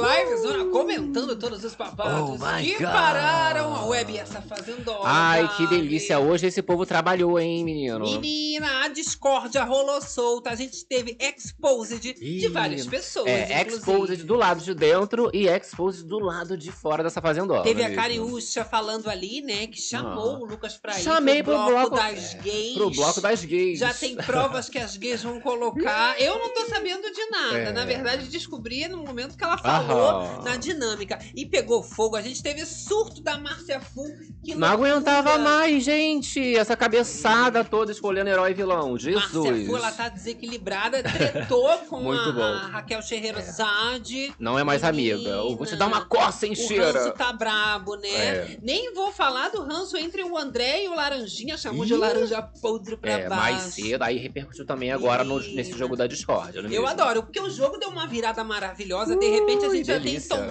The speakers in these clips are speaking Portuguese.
uma live zona comentando todos os babados Oh que God. pararam a web essa fazendona. Ai, que delícia. Hoje esse povo trabalhou, hein, menino? Menina, a discórdia rolou solta. A gente teve exposed de Ih, várias pessoas. É, inclusive. exposed do lado de dentro e exposed do lado de fora dessa fazendona. Teve a mesmo. Cariúcha falando ali, né? Que chamou Ah. o Lucas pra ir Chamei pro pro bloco, bloco, das é, gays. Pro bloco das gays. Já tem provas que as gays vão colocar. Eu não tô sabendo de nada. É. Na verdade, descobri no momento que ela falou Aham. na dinâmica. E pegou fogo. A gente teve surto da Márcia Fu. Que Não loucura. aguentava mais, gente. Essa cabeçada toda escolhendo herói e vilão. Jesus. Márcia Fu, ela tá desequilibrada, tretou com a, a Raquel Scheherazade. Não é mais amiga. Eu vou te dar uma coça em O ranço cheira. tá brabo, né? É. Nem vou falar do ranço entre o André e o Laranjinha. Chamou de laranja podre pra É, baixo. mais cedo. Aí repercutiu também agora no- Ih. nesse jogo da Discord. Eu mesmo? adoro, porque o jogo deu uma virada maravilhosa. De repente a gente já delícia. tem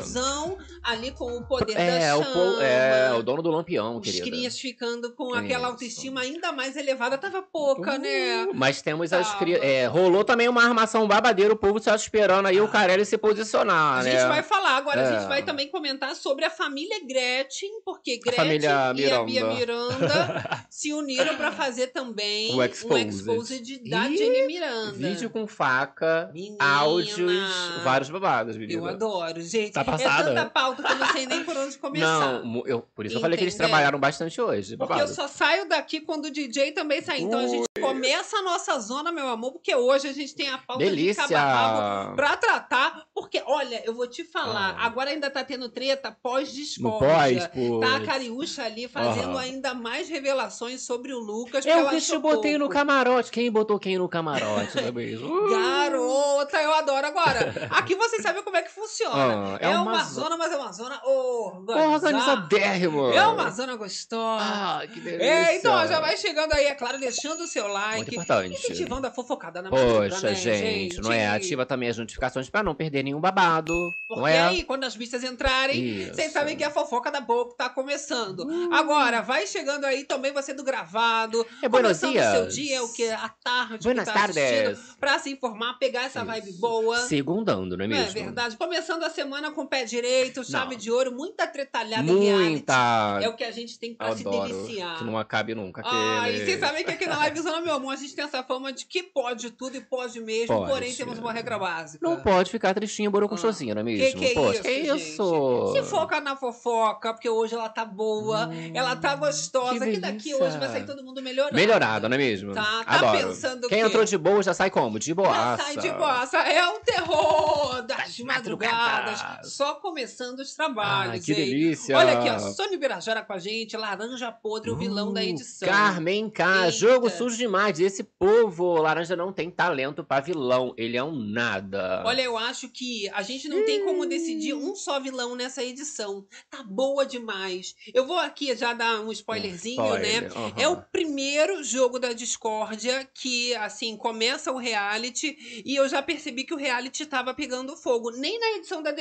Ali com o poder É, da chama. é, o dono do lampião, Os querida. crias ficando com aquela Isso. autoestima ainda mais elevada. Tava pouca, né? Uh, Mas temos as Tava. crias. É, rolou também uma armação babadeira, o povo só esperando aí o Carelli se posicionar, A né? gente vai falar agora, a É. gente vai também comentar sobre a família Gretchen, porque Gretchen e a Bia Miranda. Miranda se uniram pra fazer também O um Exposed. exposed da Ih, Jenny Miranda. Vídeo com faca, Menina. áudios, vários babados, menina. Eu adoro, gente. Tá É passada? tanta pauta que eu não sei nem por onde começar. Não, eu, por isso eu falei que eles Entendeu? trabalharam bastante hoje. Porque babado. eu só saio daqui quando o DJ também sai. Então a gente começa a nossa zona, meu amor, porque hoje a gente tem a pauta Delícia! de cabo pra tratar. Porque, olha, eu vou te falar, Ah. agora ainda tá tendo treta No pós-discórdia. pós, pô. Tá a Cariúcha ali fazendo Aham. ainda mais revelações sobre o Lucas. porque Eu que te botei no pouco. camarote. Quem botou quem no camarote, é! Garota, eu adoro. Agora, aqui vocês sabem como é que funciona. Ah, é, é uma, uma zona, mas é uma zona organizada. Organizadérrimo. É uma zona gostosa. Ah, que delícia. É, então, já vai chegando aí, é claro, deixando o seu Muito like. importante. Incentivando a fofocada na Poxa, né, gente, não é? Ativa também as notificações pra não perder nenhum babado. Porque não é? aí, quando as bichas entrarem, Isso. vocês sabem que a fofoca da boca tá começando. Agora, vai chegando aí também você do gravado. É buenos começando o seu dias. dia, é o que? À tarde, Buenas que tá tardes. pra se informar, pegar essa vibe boa. Segundando, não é Não mesmo? é verdade? Começando a semana com pé direito, chave Não. de ouro, muita tretalhada. Muita. É o que a gente tem pra se deliciar. Que não acabe nunca. Ah, e vocês sabem que aqui na Livezona, meu amor, a gente tem essa fama de que pode tudo e pode mesmo, Pode. porém temos uma regra básica. Não pode ficar tristinho, borocochosinho, não é mesmo? Que que é Poxa, isso, que gente? isso? Se foca na fofoca, porque hoje ela tá boa, Hum, ela tá gostosa, que que, daqui hoje vai sair todo mundo melhorado. Melhorado, não é mesmo? Tá, tá Adoro. pensando Quem quê? entrou de boa já sai como? De Já boaça. sai de boaça, é o terror das Das madrugadas, madrugadas. Só começando os trabalhos, Ai, que hein? delícia. Olha aqui, ó, Sônia Birajara com a gente, Laranja Podre, o vilão da Uh, edição. Carmen K, Eita. jogo sujo demais. Esse povo, laranja não tem talento pra vilão. Ele é um nada. Olha, eu acho que a gente não tem como decidir um só vilão nessa edição. Tá boa demais. Eu vou aqui já dar um spoilerzinho, né? Spoiler, aham. É o primeiro jogo da discórdia que, assim, começa o reality e eu já percebi que o reality tava pegando fogo. Nem na edição da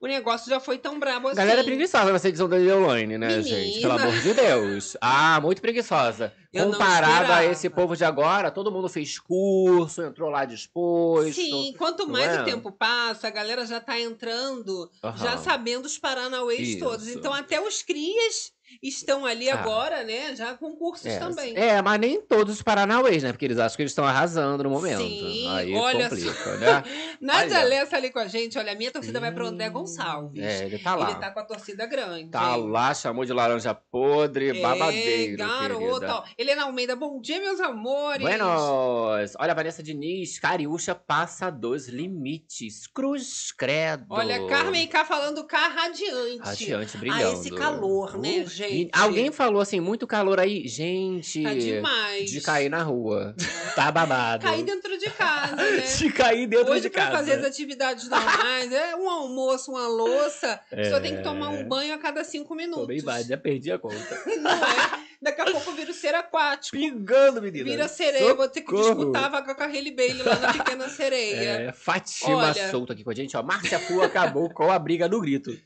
O negócio já foi tão brabo assim. Galera é preguiçosa nessa edição da Deolane, né, Menina. gente? Pelo amor de Deus. Ah, muito preguiçosa. Eu Comparado a esse povo de agora, todo mundo fez curso, entrou lá disposto. Sim, quanto mais é? o tempo passa, a galera já tá entrando, Aham. já sabendo os paranauês Isso. todos. Então até os crias estão ali Ah. agora, né? Já com cursos É, também. é, mas nem todos os paranauês, né? Porque eles acham que eles estão arrasando no momento. Sim, Aí olha complica, né? Nádia Olha. Lessa ali com a gente, olha, a minha torcida vai pro André Hum, Gonçalves. É, ele tá lá. Ele tá com a torcida grande. Tá lá, chamou de laranja podre, É, babadeiro, garota. Helena Almeida, bom dia, meus amores. Buenos! Olha, Vanessa Diniz, Cariúcha passa dos limites. Cruz credo. Olha, Carmen K falando K radiante. Radiante, Ah, brilhando. esse calor, né, Uh, gente? Alguém falou assim, muito calor aí. Gente, Tá demais. de cair na rua. Tá babado. Cair dentro de casa, né? De cair dentro Hoje, de pra casa. fazer as atividades normais, é um almoço, uma louça, só tem que tomar É. um banho a cada cinco minutos. Tomei mais, já perdi a conta. Não é? Daqui a pouco vira o ser aquático. Pingando, menina. Vira sereia, vou ter que Socorro. disputar a vaga com a Hailey Bailey lá na Pequena Sereia. É, Fátima Olha. Souto aqui com a gente, ó. Márcia Fu acabou com a briga do grito.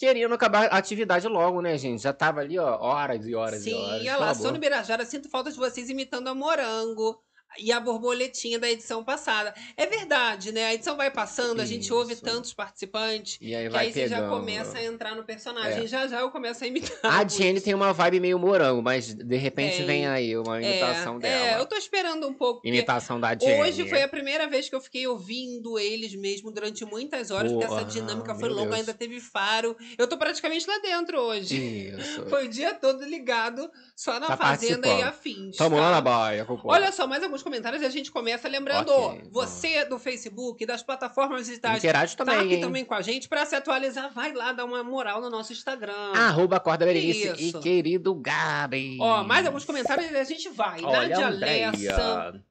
Querendo acabar a atividade logo, né, gente? Já tava ali, ó, horas e horas Sim, e horas. olha pelo lá. Sônia Birajara, sinto falta de vocês imitando a Morango. E a borboletinha da edição passada. É verdade, né? A edição vai passando, a gente ouve Isso. tantos participantes, E aí que aí você já pegando. começa a entrar no personagem. É. Já já eu começo a imitar. A Jenny tem uma vibe meio morango, mas de repente Tem. vem aí uma imitação é, dela. É, eu tô esperando um pouco. Imitação da Jenny. Hoje foi a primeira vez que eu fiquei ouvindo eles mesmo durante muitas horas, porque essa dinâmica ah, foi longa, Deus. ainda teve faro. Eu tô praticamente lá dentro hoje. Isso. Foi o dia todo ligado só na Tá fazenda e afins. Tamo tá? lá na baia, cocô. Olha só, mais alguns comentários e a gente começa lembrando, Ok, você do Facebook, das plataformas digitais, Interage tá também, aqui hein? também com a gente pra se atualizar, vai lá dar uma moral no nosso Instagram. Arroba Corda Berenice e querido Gabi. Ó, mais alguns comentários e a gente vai. Olha, Nádia. Andréia,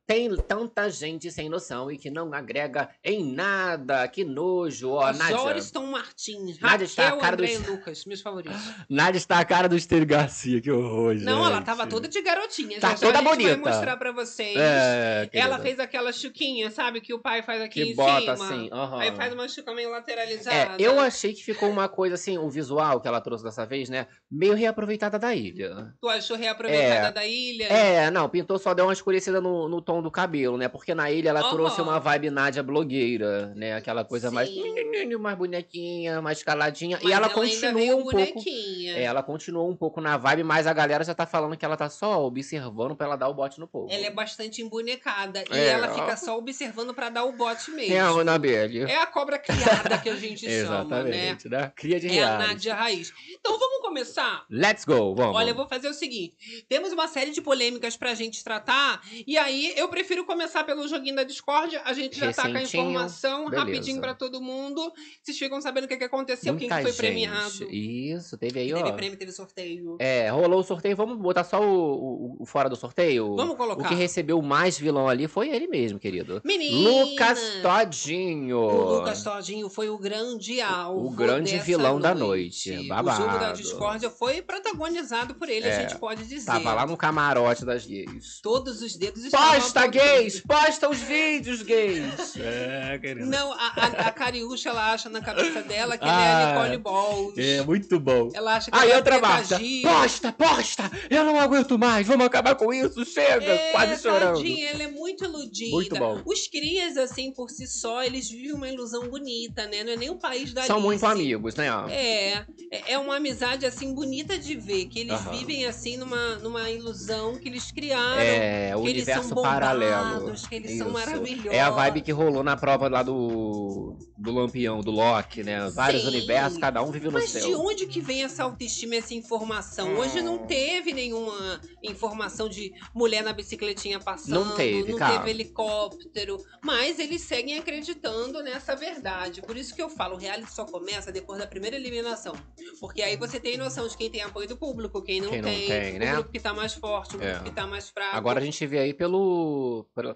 tem tanta gente sem noção e que não agrega em nada. Que nojo. Ó, Nádia. Joriston Martins. Nádia está a cara André e Lucas, meus favoritos. Nádia está a cara do Esther Garcia. Que horror, Não, ela gente. tava toda de garotinha. Tá já toda a gente bonita. vai mostrar pra vocês. É, ela fez aquela chuquinha, sabe? Que o pai faz aqui Que em bota cima. assim. aham. Aí faz uma chuca meio É, lateralizada. eu achei que ficou uma coisa assim, o visual que ela trouxe dessa vez, né? Meio reaproveitada da ilha. Tu achou reaproveitada É. da ilha? É, não, pintou só deu uma escurecida no, no tom do cabelo, né? Porque na ilha ela trouxe uma vibe Nádia blogueira, né? Aquela coisa mais, Sim. mais bonequinha, mais caladinha. Mas e ela, ainda continua um pouco. bonequinha. É, ela continuou um pouco na vibe, mas a galera já tá falando que ela tá só observando pra ela dar o bote no povo. Ela é bastante embonecada. E É, ela ó. fica só observando pra dar o bote mesmo. É a Annabelle. É a cobra criada que a gente chama, né? Exatamente, né? Cria de É a reality. Nádia Raiz. Então vamos começar? Let's go, vamos. Olha, eu vou fazer o seguinte: temos uma série de polêmicas pra gente tratar, e aí eu prefiro começar pelo joguinho da Discord. A gente já tá com a informação beleza. rapidinho pra todo mundo. Vocês ficam sabendo o que, que aconteceu, quem Muita que foi gente. premiado. Isso, teve aí, Teve ó. prêmio, teve sorteio. É, rolou o sorteio. Vamos botar só o, o- o fora do sorteio? Vamos colocar. O que recebeu mais vilão ali foi ele mesmo, querido. Menina! Lucas Todinho. O Lucas Todinho foi o grande alvo. o grande vilão da noite. O jogo Babado. da Discórdia foi protagonizado por ele, a É, gente pode dizer. Tava lá no camarote das gays. Todos os dedos estavam Posta, gays! Posta os vídeos, gays! É, querido. Não, a, a, a Cariúcha, ela acha na cabeça dela que Ah, ela é a Nicole Balls. É, muito bom. Ela acha que Aí ela outra é Marta, posta, posta! Eu não aguento mais, vamos acabar com isso, chega! É, Quase chorando. tadinha, ela é muito iludida. Muito bom. Os crias, assim, por si só, eles vivem uma ilusão bonita, né? Não é nem o país da São Alice. muito amigos, né? É, é- é uma amizade, assim, bonita de ver. Que eles Aham. vivem, assim, numa, numa ilusão que eles criaram. É, o que eles universo são bombados, paralelo. que eles são maravilhosos. É a vibe que rolou na prova lá do, do Lampião, do Loki, né? Vários Sim. universos, cada um vive no Mas seu. de onde que vem essa autoestima, essa informação? Hoje não Hum. teve nenhuma informação de mulher na bicicletinha passando, Não teve, não cara. teve helicóptero, mas eles seguem acreditando nessa verdade. Por isso que eu falo, o reality só começa depois da primeira eliminação. Porque aí você tem noção de quem tem apoio do público, quem não Quem não tem, tem, o né? grupo que tá mais forte, o grupo É. que tá mais fraco. Agora a gente vê aí pelo,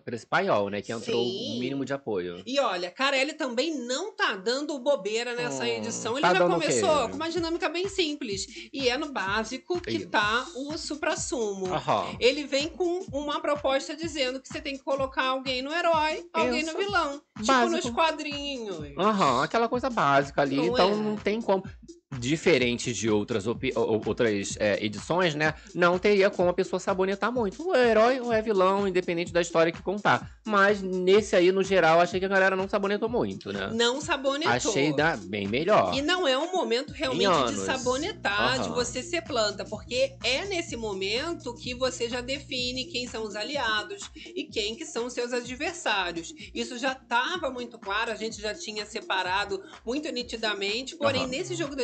esse paiol, né? Que entrou Sim. o mínimo de apoio. E olha, Carelli também não tá dando bobeira nessa Hum, edição. Ele tá já começou com uma dinâmica bem simples. E é no básico que Isso. tá o supra-sumo. Ele vem com uma proposta dizendo que você tem que colocar alguém no herói, alguém no vilão. Tipo Básico. nos quadrinhos. Aham, aquela coisa básica ali. Não então é? não tem como. Diferente de outras, outras é, edições, né? Não teria como a pessoa sabonetar muito. É herói ou é vilão, independente da história que contar. Mas nesse aí, no geral, achei que a galera não sabonetou muito, né? Não sabonetou. Achei da, bem melhor. E não é um momento realmente de sabonetar, de Aham. você ser planta, porque é nesse momento que você já define quem são os aliados e quem que são os seus adversários. Isso já estava muito claro, a gente já tinha separado muito nitidamente, porém Aham. nesse jogo da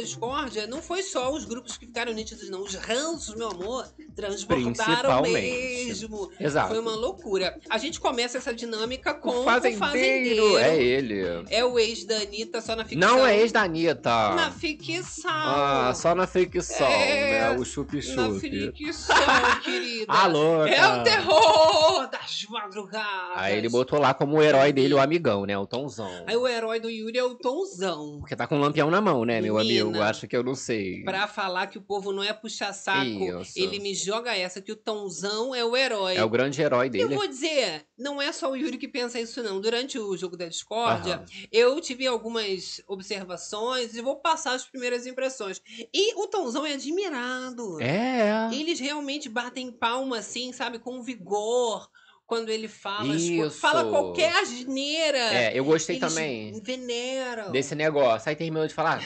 não foi só os grupos que ficaram nítidos não, os ranços, meu amor, transbordaram mesmo. Exato. Foi uma loucura. A gente começa essa dinâmica com o o fazendeiro, fazendeiro. é ele. É o ex da Anitta, só na ficção. Não é ex da Anitta. Na ficção. Ah, só na ficção, É, né? O chup-chup. Na ficção, querida. Alô, É o terror das madrugadas. Aí ele botou lá como o herói dele, o amigão, né? O Tomzão. Aí o herói do Yuri é o Tonzão. Porque tá com um lampião na mão, né, meu Menina. amigo? Acho que eu não sei. Pra falar que o povo não é puxa-saco, Isso. ele me joga essa, que o Tonzão é o herói. É o grande herói Eu dele. vou dizer, não é só o Yuri que pensa isso, não. Durante o jogo da discórdia, Aham. eu tive algumas observações e vou passar as primeiras impressões. E o Tonzão é admirado. É. Eles realmente batem palma, assim, sabe, com vigor, quando ele fala, Isso. fala qualquer asneira. É, eu gostei eles também veneram. desse negócio. Aí terminou de falar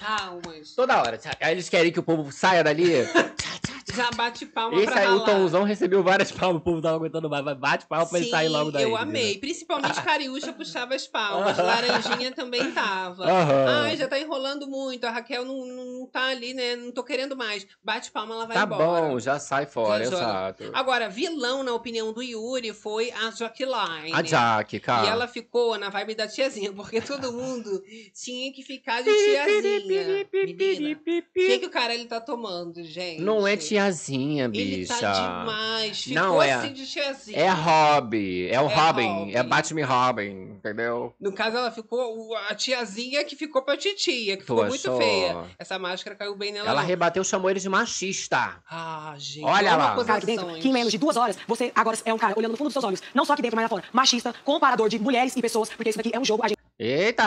Palmas. toda hora. tchá. Aí eles querem que o povo saia dali. Já bate palma Esse pra aí, o ralar. Tomzão recebeu várias palmas, o povo tava aguentando mais. Bate palma pra ele Sim, sair logo daí. eu amei. Principalmente Cariúcha puxava as palmas. Laranjinha também tava. Aham. Ai, já tá enrolando muito. A Raquel não, não tá ali, né? Não tô querendo mais. Bate palma, ela vai Tá embora. bom, já sai fora, Já exato. Agora, vilão, na opinião do Yuri, foi a Jaqueline. A Jaque, cara. E ela ficou na vibe da tiazinha, porque todo mundo tinha que ficar de tiazinha. Menina, o que, que o cara ele tá tomando, gente? Não é tiazinha, Ele bicha. tá demais. Ficou Não é. assim de tiazinha. É Hobby, é o É Robin, Robin. é Batman Robin, entendeu? No caso, ela ficou. A tiazinha que ficou pra titia, que Tu ficou muito achou? feia. Essa máscara caiu bem nela. Ela não. rebateu, chamou ele de machista. Ah, gente. Olha olha lá. cara dentro, acusações. que em menos de duas horas, você agora é um cara olhando no fundo dos seus olhos, não só aqui dentro, mas lá fora, machista, comparador de mulheres e pessoas, porque isso daqui é um jogo, a gente Eita!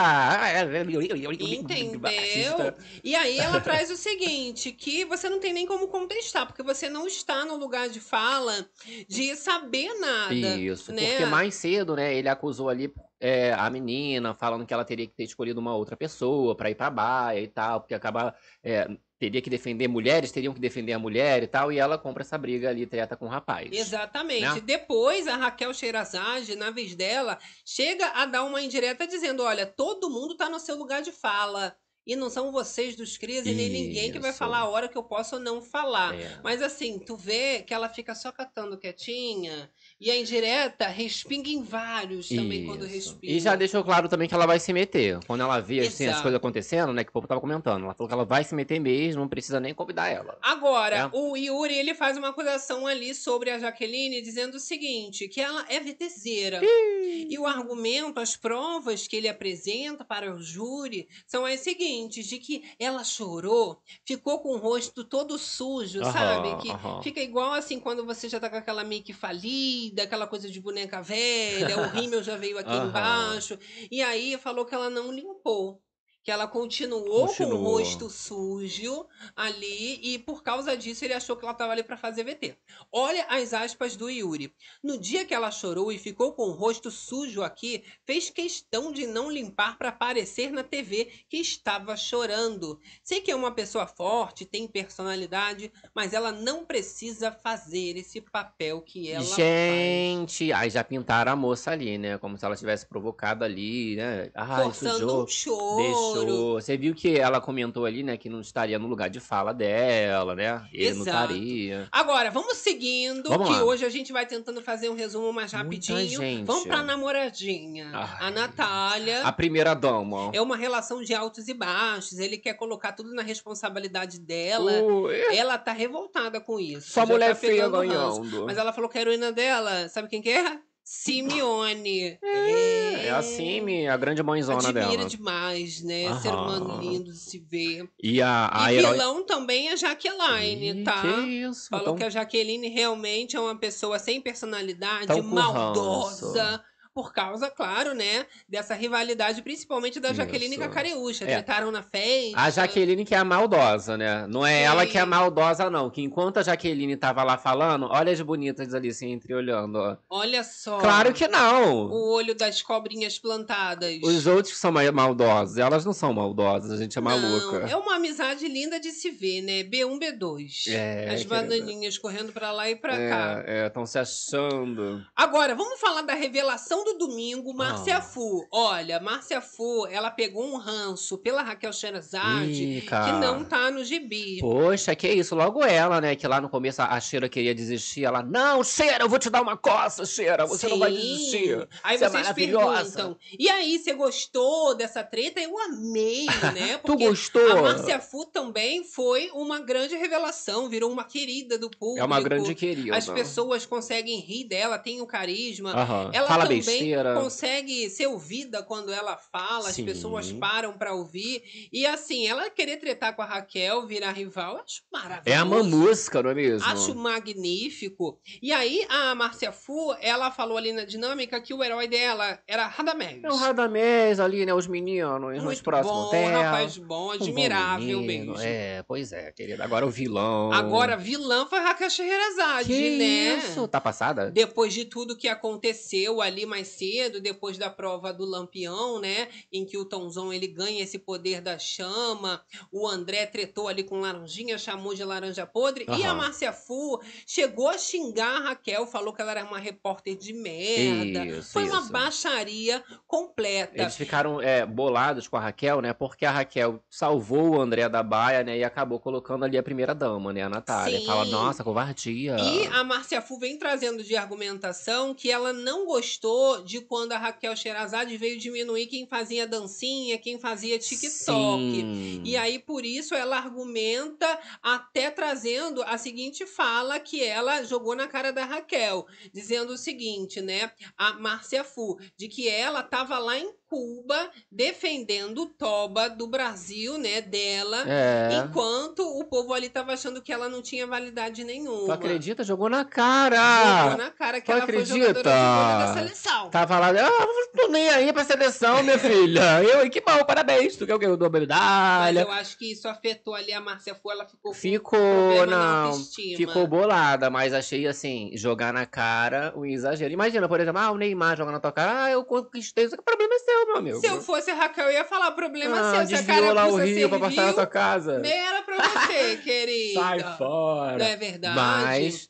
Entendeu? E aí ela traz o seguinte, que você não tem nem como contestar, porque você não está no lugar de fala de saber nada. Isso, né? porque mais cedo, né, ele acusou ali é, a menina, falando que ela teria que ter escolhido uma outra pessoa pra ir pra baia e tal, porque acaba. é, teria que defender mulheres, teriam que defender a mulher e tal, e ela compra essa briga ali, treta com o rapaz. Exatamente. Né? Depois, a Raquel Sherazade, na vez dela, chega a dar uma indireta dizendo: olha, todo mundo tá no seu lugar de fala. E não são vocês dos crias e nem ninguém que vai falar a hora que eu posso ou não falar. É. Mas assim, tu vê que ela fica só catando quietinha. E a indireta respinga em vários também quando Isso. respinga. E já deixou claro também que ela vai se meter. Quando ela vê assim, as coisas acontecendo, né? Que o povo tava comentando. Ela falou que ela vai se meter mesmo, não precisa nem convidar ela. Agora, É. o Yuri ele faz uma acusação ali sobre a Jaqueline, dizendo o seguinte: que ela é VTZera. E o argumento, as provas que ele apresenta para o júri são as seguintes: de que ela chorou, ficou com o rosto todo sujo, Aham, sabe? Que aham. fica igual assim quando você já tá com aquela make falida, aquela coisa de boneca velha, o rímel já veio aqui Aham. embaixo. E aí falou que ela não limpou. Que ela continuou, com o Continuou. rosto sujo ali e por causa disso ele achou que ela estava ali para fazer VT. Olha as aspas do Yuri. No dia que ela chorou e ficou com o rosto sujo aqui, fez questão de não limpar para aparecer na TV que estava chorando. Sei que é uma pessoa forte, tem personalidade, mas ela não precisa fazer esse papel que ela faz. Gente, aí já pintaram a moça ali, né? Como se ela tivesse provocado ali, né? Ai, Forçando sujou. um choro. Deixou. Você viu que ela comentou ali, né? Que não estaria no lugar de fala dela, né? Ele não Exato. estaria. Agora, vamos seguindo, Vamos que lá. hoje a gente vai tentando fazer um resumo mais rapidinho. Vamos pra namoradinha. A Ai. Natália. A primeira dama. É uma relação de altos e baixos. Ele quer colocar tudo na responsabilidade dela. Ui, Ela tá revoltada com isso. Só já mulher tá feia ranço. ganhando. Mas ela falou que a heroína dela, sabe quem que é? Simeone. É assim, minha, a grande mãezona Admira dela. demais, né? Ser Aham. humano lindo de se ver. E a, a e herói... vilão também é Jaqueline, Ih, tá? Que isso? Falou Então, que a Jaqueline realmente é uma pessoa sem personalidade, Tão com maldosa. Por causa, claro, né, dessa rivalidade, principalmente da Jaqueline Isso. com a Careúcha. É. Tretaram na festa. A Jaqueline que é a maldosa, né? Não é Sim. ela que é a maldosa, não. Que enquanto a Jaqueline tava lá falando, olha as bonitas ali, assim, entreolhando, ó. Olha só. Claro que não! O olho das cobrinhas plantadas. Os outros que são mais maldosos, elas não são maldosas, a gente é maluca. Não, é uma amizade linda de se ver, né? B1, B2. É, As bananinhas correndo pra lá e pra cá. É, estão se achando. Agora, vamos falar da revelação do domingo, Márcia Ah. Fu. Olha, Márcia Fu, ela pegou um ranço pela Raquel Sherazade, Ih, que não tá no gibi. Poxa, que isso, logo ela, né? Que lá no começo a Sheila queria desistir. Ela, não, Sheila, eu vou te dar uma coça, Sheila, você não vai Sim. desistir. Aí Você é vocês maravilhosa. perguntam, e aí, você gostou dessa treta? Eu amei, né? Tu Porque gostou? a Márcia Fu também foi uma grande revelação, virou uma querida do público. É uma grande querida. As pessoas conseguem rir dela, tem o carisma. Aham. Ela Fala também parceira. consegue ser ouvida quando ela fala, Sim. as pessoas param pra ouvir. E assim, ela querer tretar com a Raquel, virar rival, acho maravilhoso. É a mamusca, não é mesmo? Acho magnífico. E aí, a Márcia Fu, ela falou ali na dinâmica que o herói dela era Radamés. É o Radamés ali, né? Os meninos, os Muito próximos bom, dela. rapaz bom, Um bom admirável menino. mesmo. É, pois é, querida. Agora o vilão. Agora, vilã foi Raquel Scheherazade, né? isso? Tá passada? Depois de tudo que aconteceu ali mais cedo, depois da prova do Lampião, né? Em que o Tonzão ele ganha esse poder da chama. O André tretou ali com Laranjinha, chamou de laranja podre. E a. Márcia Fu chegou a xingar a Raquel, falou que ela era uma repórter de merda. Isso, Foi uma isso. baixaria completa. Eles ficaram é, bolados com a Raquel, né? Porque a Raquel salvou o André da Baia, né? E acabou colocando ali a primeira dama, né? A Natália. Sim. Fala, nossa, covardia. E a Márcia Fu vem trazendo de argumentação que ela não gostou de quando a Raquel Sherazade veio diminuir quem fazia dancinha, quem fazia TikTok. Sim. E aí, por isso, ela argumenta até trazendo a seguinte fala que ela jogou na cara da Raquel, dizendo o seguinte, né? A Márcia Fu, de que ela estava lá em Cuba defendendo o Toba do Brasil, né? Dela. É. Enquanto o povo ali tava achando que ela não tinha validade nenhuma. Tu acredita? Jogou na cara. Jogou na cara que Tu ela foi acredita? jogadora de da seleção. Tava lá, ah, tô nem aí pra seleção, minha filha. Eu, que bom, parabéns. Tu quer o quê? Eu dou Mas medalha. eu acho que isso afetou ali a Márcia Fu, ela ficou Ficou, não. Ficou bolada, mas achei assim, jogar na cara o exagero. Imagina, por exemplo, ah, o Neymar joga na tua cara, ah, eu conquistei, isso que problema é seu, meu amigo. Se eu fosse a Raquel, eu ia falar, problema ah, seu, se a desviou lá o rio pra passar na tua casa. era pra você, querida. Sai fora. Não é verdade? Mas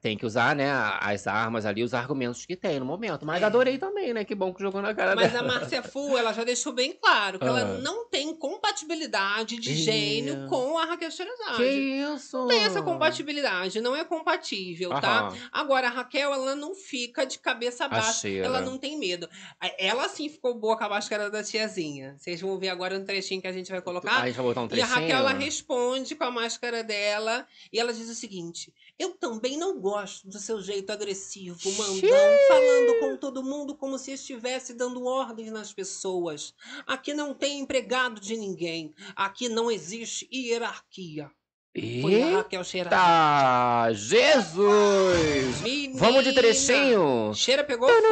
tem que usar, né, as armas ali, os argumentos que tem no momento. Mas É. adorei também, né? Que bom que jogou na cara Mas a dela. Márcia Fu, ela já deixou bem claro que ela Ah. não tem compatibilidade de gênio com a Raquel Sherazade. Que isso? Não tem essa compatibilidade, não é compatível, tá? Agora, a Raquel, ela não fica de cabeça baixa, ela não tem medo. Ela sim ficou boa com a máscara da tiazinha. Vocês vão ver agora um trechinho que a gente vai colocar. Aí já botar um E a trechinho. Raquel, ela responde com a máscara dela e ela diz o seguinte: Eu também não gosto do seu jeito agressivo, mandão, falando com todo mundo como se estivesse dando ordens nas pessoas. Aqui não tem empregado de ninguém. Aqui não existe hierarquia. Eita! Jesus! Menina. Vamos de trechinho? Cheira pegou fogo.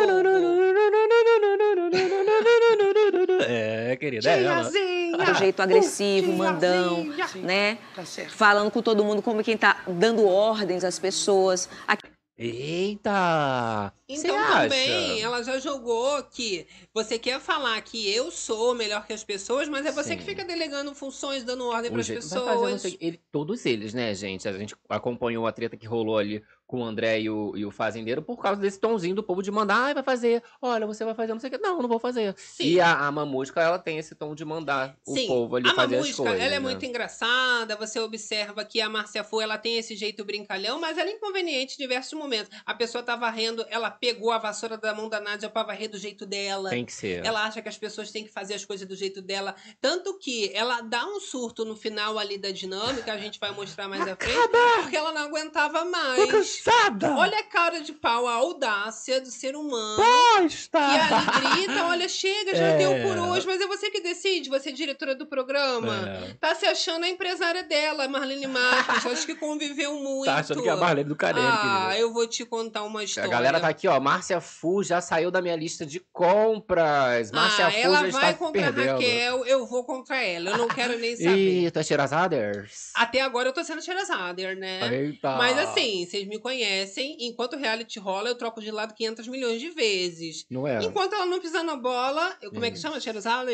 É, querida, é ela. Do jeito agressivo, mandão, né? Falando com todo mundo como quem tá dando ordens às pessoas. Aqui Eita! Então acha? também ela já jogou que você quer falar que eu sou melhor que as pessoas, mas é você Sim. que fica delegando funções, dando ordem para as pessoas. sei- ele- todos eles, né, gente? A gente acompanhou a treta que rolou ali com o André e o, e o fazendeiro por causa desse tomzinho do povo de mandar, ai, vai fazer, olha, você vai fazer, não sei o que. Não, não vou fazer. Sim. E a, a Mamusca, ela tem esse tom de mandar Sim, o povo ali a fazer as Mamusca, coisas. ela é né? muito engraçada, você observa que a Márcia Fu, ela tem esse jeito brincalhão, mas ela é inconveniente em diversos momentos. A pessoa tá varrendo, ela pegou a vassoura da mão da Nádia pra varrer do jeito dela. Tem que ser. Ela acha que as pessoas têm que fazer as coisas do jeito dela. Tanto que ela dá um surto no final ali da dinâmica, a gente vai mostrar mais à frente, porque ela não aguentava mais. Cansada! Olha a cara de pau, a audácia do ser humano. Bosta! Que ali grita, olha, chega, já É. deu por hoje, mas é você que decide, você é diretora do programa. É. Tá se achando a empresária dela, Marlene Marques. Acho que conviveu muito. Tá achando que é a Marlene do Carelli, Ah, querida. eu vou te contar uma A história. galera tá aqui, ó. Márcia Fu já saiu da minha lista de compras. Márcia ah, Fu ela já vai contra a perdendo. Raquel, eu vou contra ela. Eu não quero nem saber. Ih, tu é? Até agora eu tô sendo Sherazade, né? Eita. Mas assim, vocês me conhecem, enquanto o reality rola, eu troco de lado 500 milhões de vezes. Não é? Enquanto ela não pisar na bola, eu, como é que Hum. chama? Sherazade?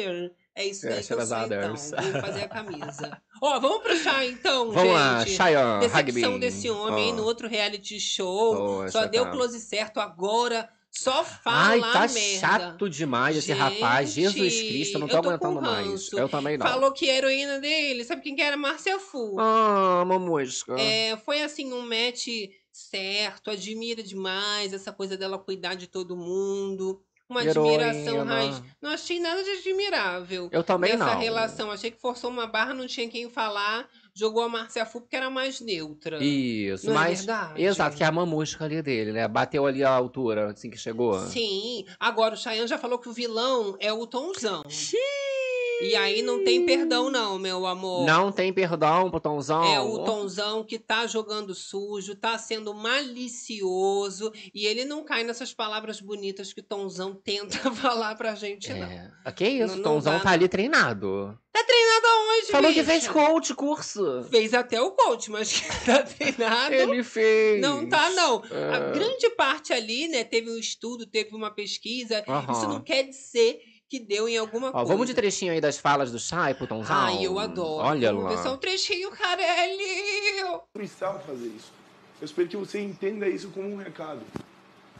É isso É, daí que eu sou, então. Vou fazer a camisa. Ó, vamos pro chá então, Vamos lá, gente. Cheyenne, Decepção Hagby. desse homem Ó. no outro reality show. Poxa, Só deu tá. close certo agora. Só fala Ai, tá merda. chato demais esse rapaz. Gente, Jesus Cristo, eu não tô, eu tô aguentando mais. Eu também não. Falou que a heroína dele, sabe quem que era? Márcia Fu. Ah, mamusca. É, foi assim um match certo, admira demais essa coisa dela cuidar de todo mundo. Uma admiração Heroína. raiz. Não achei nada de admirável Eu também nessa não. relação. Achei que forçou uma barra, não tinha quem falar. jogou a Márcia Fu porque era mais neutra. Isso, Não é mas. verdade? Exato, que é a mamusca ali dele, né? Bateu ali a altura, assim que chegou. Sim. Agora o Chayanne já falou que o vilão é o Tonzão. E aí não tem perdão não, meu amor. Não tem perdão pro Tonzão. É o Tonzão que tá jogando sujo, tá sendo malicioso e ele não cai nessas palavras bonitas que o Tonzão tenta falar pra gente, não. É. Ah, Que isso, Não- o Tonzão dá, tá ali treinado. Tá treinado aonde, Falou que bicha? fez coach, curso. Fez até o coach, mas que tá treinado. Ele fez. Não tá, não. A É. grande parte ali, né, teve um estudo, teve uma pesquisa. Isso não quer dizer que deu em alguma Ó, coisa. vamos de trechinho aí das falas do Chay pro Tonzão. Ai, eu adoro. Olha Vamos ver lá. só um trechinho, Carelli. precisava fazer isso. Eu espero que você entenda isso como um recado.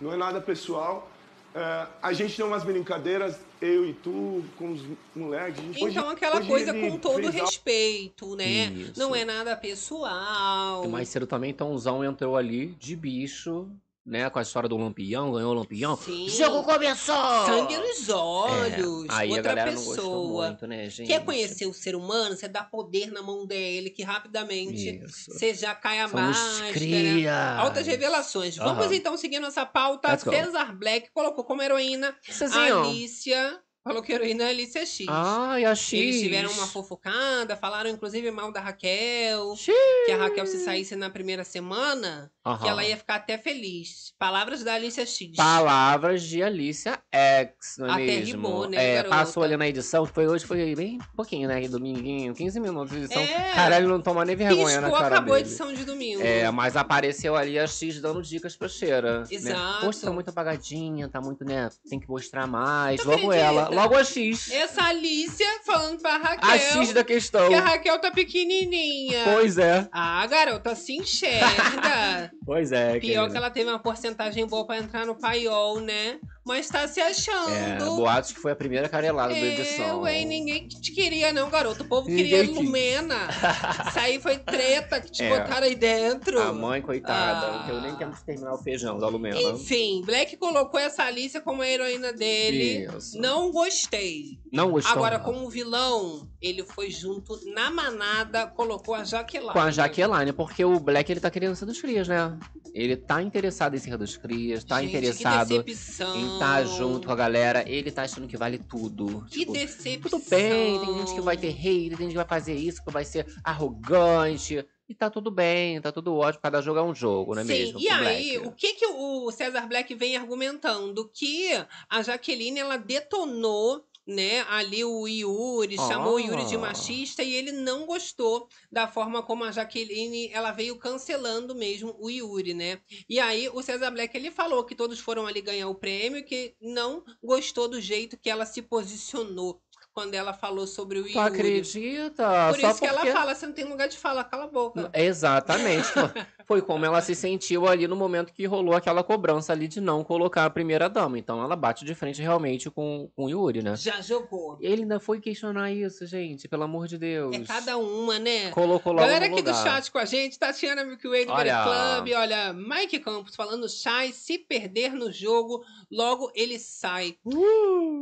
Não é nada pessoal. É, a gente tem umas brincadeiras, eu e tu, com os moleques. a gente- Então, hoje- aquela hoje coisa com todo fez respeito, né? Isso. Não é nada pessoal. E mais cedo também, Tonzão entrou ali de bicho, né? Com a história do Lampião, ganhou o Lampião. Sim. Jogo começou! Sangue nos olhos. É, Aí a outra galera não gostou pessoa. muito, né, gente? Quer conhecer o ser humano? Você dá poder na mão dele, que rapidamente Isso. você já cai a Somos máscara. crias. Altas revelações. Vamos Aham. então seguir nossa pauta. Let's go. Cesar Black colocou como heroína Cezinho. Alicia. Falou que a heroína é Alicia X. Ai, a X. Eles tiveram uma fofocada, falaram inclusive mal da Raquel. X. Que a Raquel, se saísse na primeira semana, que Aham. ela ia ficar até feliz. Palavras da Alicia X. Palavras de Alicia X, não é Até mesmo? rimou, né, é, passou ali na edição, foi hoje, foi bem pouquinho, né? Dominguinho, 15 minutos de edição. É. Caralho, não toma nem vergonha na Piscou, cara acabou a dele. edição de domingo. É, mas apareceu ali a X dando dicas pra Cheira. Né? Exato. Poxa, tá muito apagadinha, tá muito, né? Tem que mostrar mais. Logo acredita? ela, logo a X. Essa Alicia falando pra Raquel A X da questão. que a Raquel tá pequenininha. Pois é. Ah, garota, se enxerga. Pois é. Pior querida. que ela teve uma porcentagem boa pra entrar no paiol, né? Mas tá se achando. É, boatos que foi a primeira carelada da edição. Eu, hein? Ninguém te queria, não, garoto. O povo Ninguém queria quis. Lumena. Isso aí foi treta que te É. botaram aí dentro. A mãe, coitada. Ah. Que eu nem quero terminar o feijão da Lumena. Enfim, Black colocou essa Alicia como a heroína dele. Isso. Não gostei. Não gostou. Agora, não. como vilão, ele foi junto na manada, colocou a Jaqueline. Com a Jaqueline, porque o Black ele tá querendo ser dos crias, né? Ele tá interessado em ser dos crias, tá Gente, interessado Que decepção. em estar junto com a galera. Ele tá achando que vale tudo. Que Tipo, decepção. tudo bem, tem gente que vai ter hate, tem gente que vai fazer isso, que vai ser arrogante. E tá tudo bem, tá tudo ótimo, cada jogo é um jogo, não é Sim, mesmo? e aí, Black. o que que o César Black vem argumentando? Que a Jaqueline, ela detonou, né, ali o Yuri, chamou o Yuri de machista e ele não gostou da forma como a Jaqueline, ela veio cancelando mesmo o Yuri, né? E aí, o César Black, ele falou que todos foram ali ganhar o prêmio, que não gostou do jeito que ela se posicionou quando ela falou sobre o Tu Yuri. acredita? Por Só isso que ela porque- fala, você não tem lugar de fala, cala a boca. Exatamente. Foi- como ela se sentiu ali no momento que rolou aquela cobrança ali de não colocar a primeira dama. Então ela bate de frente realmente com, com o Yuri, né? Já jogou. Ele ainda foi questionar isso, gente, pelo amor de Deus. É cada uma, né? Colocou logo Galera aqui do chat com a gente, Tatiana Milky Way do Olha. Club, olha, Mike Campos falando Chai, se perder no jogo, logo ele sai.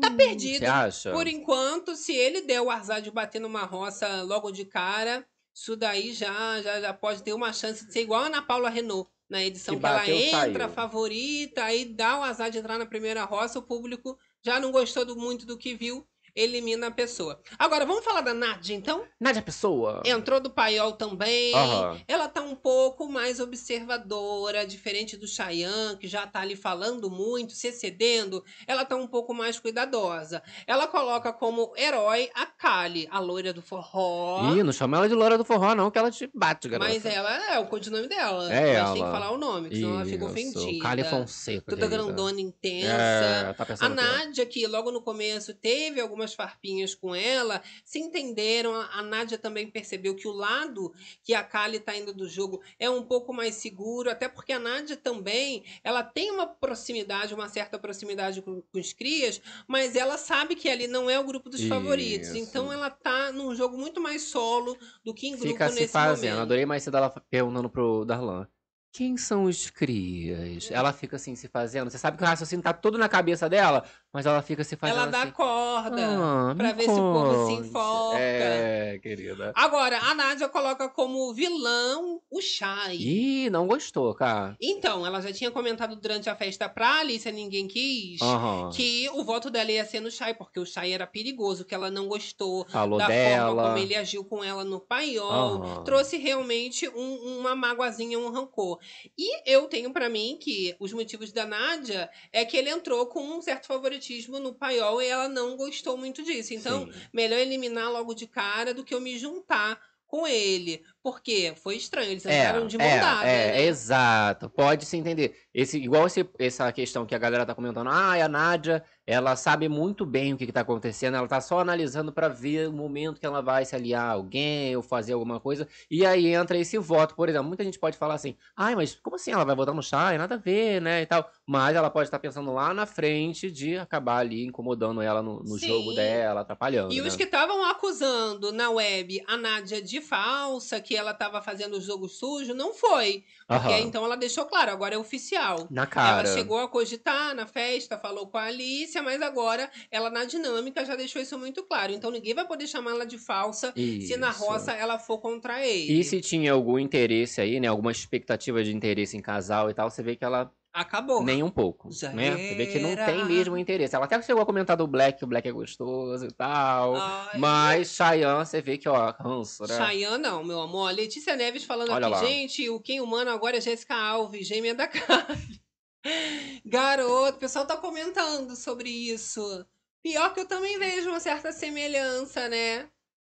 tá perdido. Você acha? Por enquanto, se ele der o azar de bater numa roça logo de cara, isso daí já, já, já pode ter uma chance de ser igual a Ana Paula Renault. Na edição Que que, ela entra, saiu. favorita, aí dá o azar de entrar na primeira roça, o público já não gostou do- muito do que viu, elimina a pessoa. Agora, vamos falar da Nádia, então? Nádia Pessoa. Entrou do paiol também. Aham. Ela tá um pouco mais observadora, diferente do Chayanne, que já tá ali falando muito, se excedendo. Ela tá um pouco mais cuidadosa. Ela coloca como herói a Kali, a loira do forró. Ih, não chama ela de Loura do Forró, não, que ela te bate, garota. mas ela é o codinome dela. É mas tem que ela. falar o nome, senão ela fica Isso, ofendida. Kali Fonseca. Toda querida. grandona, intensa. É, tá A é. Nádia, que logo no começo teve algumas farpinhas com ela, se entenderam. A a Nádia também percebeu que o lado que a Kali tá indo do jogo é um pouco mais seguro, até porque a Nádia também, ela tem uma proximidade, uma certa proximidade com, com os crias, mas ela sabe que ali não é o grupo dos favoritos. Isso. Então ela tá num jogo muito mais solo do que em grupo Fica se nesse fazendo. momento. Adorei mais cedo ela perguntando pro Darlan. Quem são os crias? Ela fica assim, se fazendo. Você sabe que o raciocínio tá tudo na cabeça dela, mas ela fica se fazendo Ela dá assim. corda. Ah, pra ver se o povo se conte." enfoca. É, querida. Agora, a Nádia coloca como vilão o Shai. Ih, não gostou, cara. Então, ela já tinha comentado durante a festa pra Alicia Ninguém Quis Aham. que o voto dela ia ser no Shai, porque o Shai era perigoso, que ela não gostou Falou da forma dela. como ele agiu com ela no paiol. Aham. Trouxe realmente um- uma mágoazinha, um rancor. E eu tenho pra mim que os motivos da Nádia é que ele entrou com um certo favoritismo no paiol e ela não gostou muito disso. Então, Sim. melhor eliminar logo de cara do que eu me juntar com ele. Porque foi estranho, eles É, entraram de mão é, dada. é, né? exato. Pode se entender. Esse, igual esse- essa questão que a galera tá comentando. Ah, a Nádia, ela sabe muito bem o que, que tá acontecendo. Ela tá só analisando pra ver o momento que ela vai se aliar a alguém ou fazer alguma coisa. E aí entra esse voto, por exemplo. Muita gente pode falar assim, ai, mas como assim ela vai votar no Chay? Nada a ver, né? E tal. Mas ela pode estar pensando lá na frente de acabar ali incomodando ela no, no jogo dela, atrapalhando. E os né? que estavam acusando na web a Nádia de falsa, que ela tava fazendo o jogo sujo, não foi. Porque Aham. então ela deixou claro, agora é oficial. Na cara. Ela chegou a cogitar na festa, falou com a Alicia, mas agora ela na dinâmica já deixou isso muito claro. Então ninguém vai poder chamar ela de falsa se na Isso. roça ela for contra ele. E se tinha algum interesse aí, né? Alguma expectativa de interesse em casal e tal, você vê que ela Acabou. nem um pouco, Já né? Você vê que não tem mesmo interesse. Ela até chegou a comentar do Black, que o Black é gostoso e tal. Ai, Mas Cheyenne, você vê que, ó, ranço, né? Chayanne não, meu amor. Letícia Neves falando Olha aqui, lá. gente, o quem humano agora é Jéssica Alves, gêmea da Carly. Garoto, o pessoal tá comentando sobre isso. Pior que eu também vejo uma certa semelhança, né?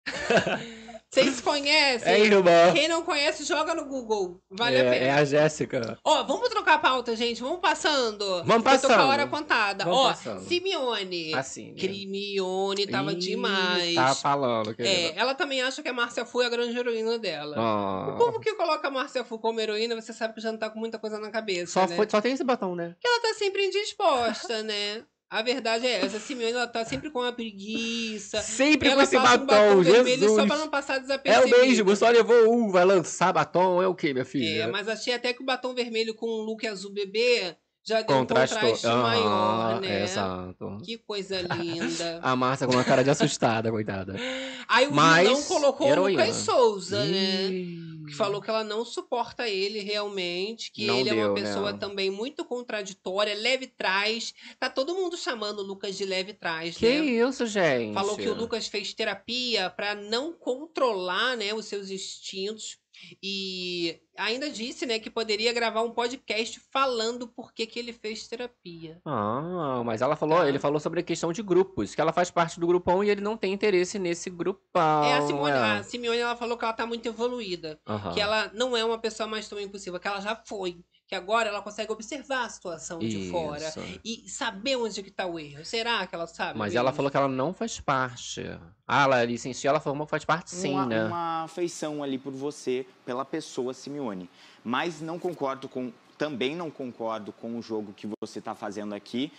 Vocês conhecem? É, irmã. Quem não conhece, joga no Google. Vale é, a pena. é a Jéssica. Ó, vamos trocar a pauta, gente. Vamos passando. Vamos porque Eu tô com a passando. hora contada. Vamos Ó, passando. Simeone. Assim. né? Crimione tava Ih, demais. Tá falando, É, querida. ela também acha que a Márcia Fu é a grande heroína dela. Ó. O povo que coloca a Márcia Fu como heroína, você sabe que já não tá com muita coisa na cabeça, Só, né? foi, só tem esse batom, né? Porque ela tá sempre indisposta, né? A verdade é essa, a Simeone ela tá sempre com uma preguiça. Sempre ela com esse passa um batom, Jesus. só pra não passar É o desapercebido. mesmo, só levou um, vai lançar batom, é o quê, minha É, filha? mas achei até que o batom vermelho com um look azul bebê já deu Contrastou. um contraste maior, né? Exato. Que coisa linda. A Márcia com uma cara de assustada, coitada. Aí o Mas, vilão colocou heroína. o Lucas Souza, né? Ih. que falou que ela não suporta ele realmente, que Não ele é deu, uma né? pessoa também muito contraditória, leve trás. Tá todo mundo chamando o Lucas de leve trás, Que né? isso, gente? Falou que o Lucas fez terapia pra não controlar, né, os seus instintos. E ainda disse, né, que poderia gravar um podcast falando por que, que ele fez terapia. Ah, mas ela falou, Tá. ele falou sobre a questão de grupos, que ela faz parte do grupão e ele não tem interesse nesse grupão. é, a Simone, é. a Simeone, ela falou que ela tá muito evoluída. Aham. Que ela não é uma pessoa mais tão impulsiva, que ela já foi. Que agora ela consegue observar a situação de fora. Isso. E saber onde que tá o erro. Será que ela sabe? Mas mesmo? ela falou que ela não faz parte. Ah, ela licenciou, ela falou que faz parte sim, uma, né? uma afeição ali por você, pela pessoa Simeone. Mas não concordo com. Também não concordo com o jogo que você está fazendo aqui.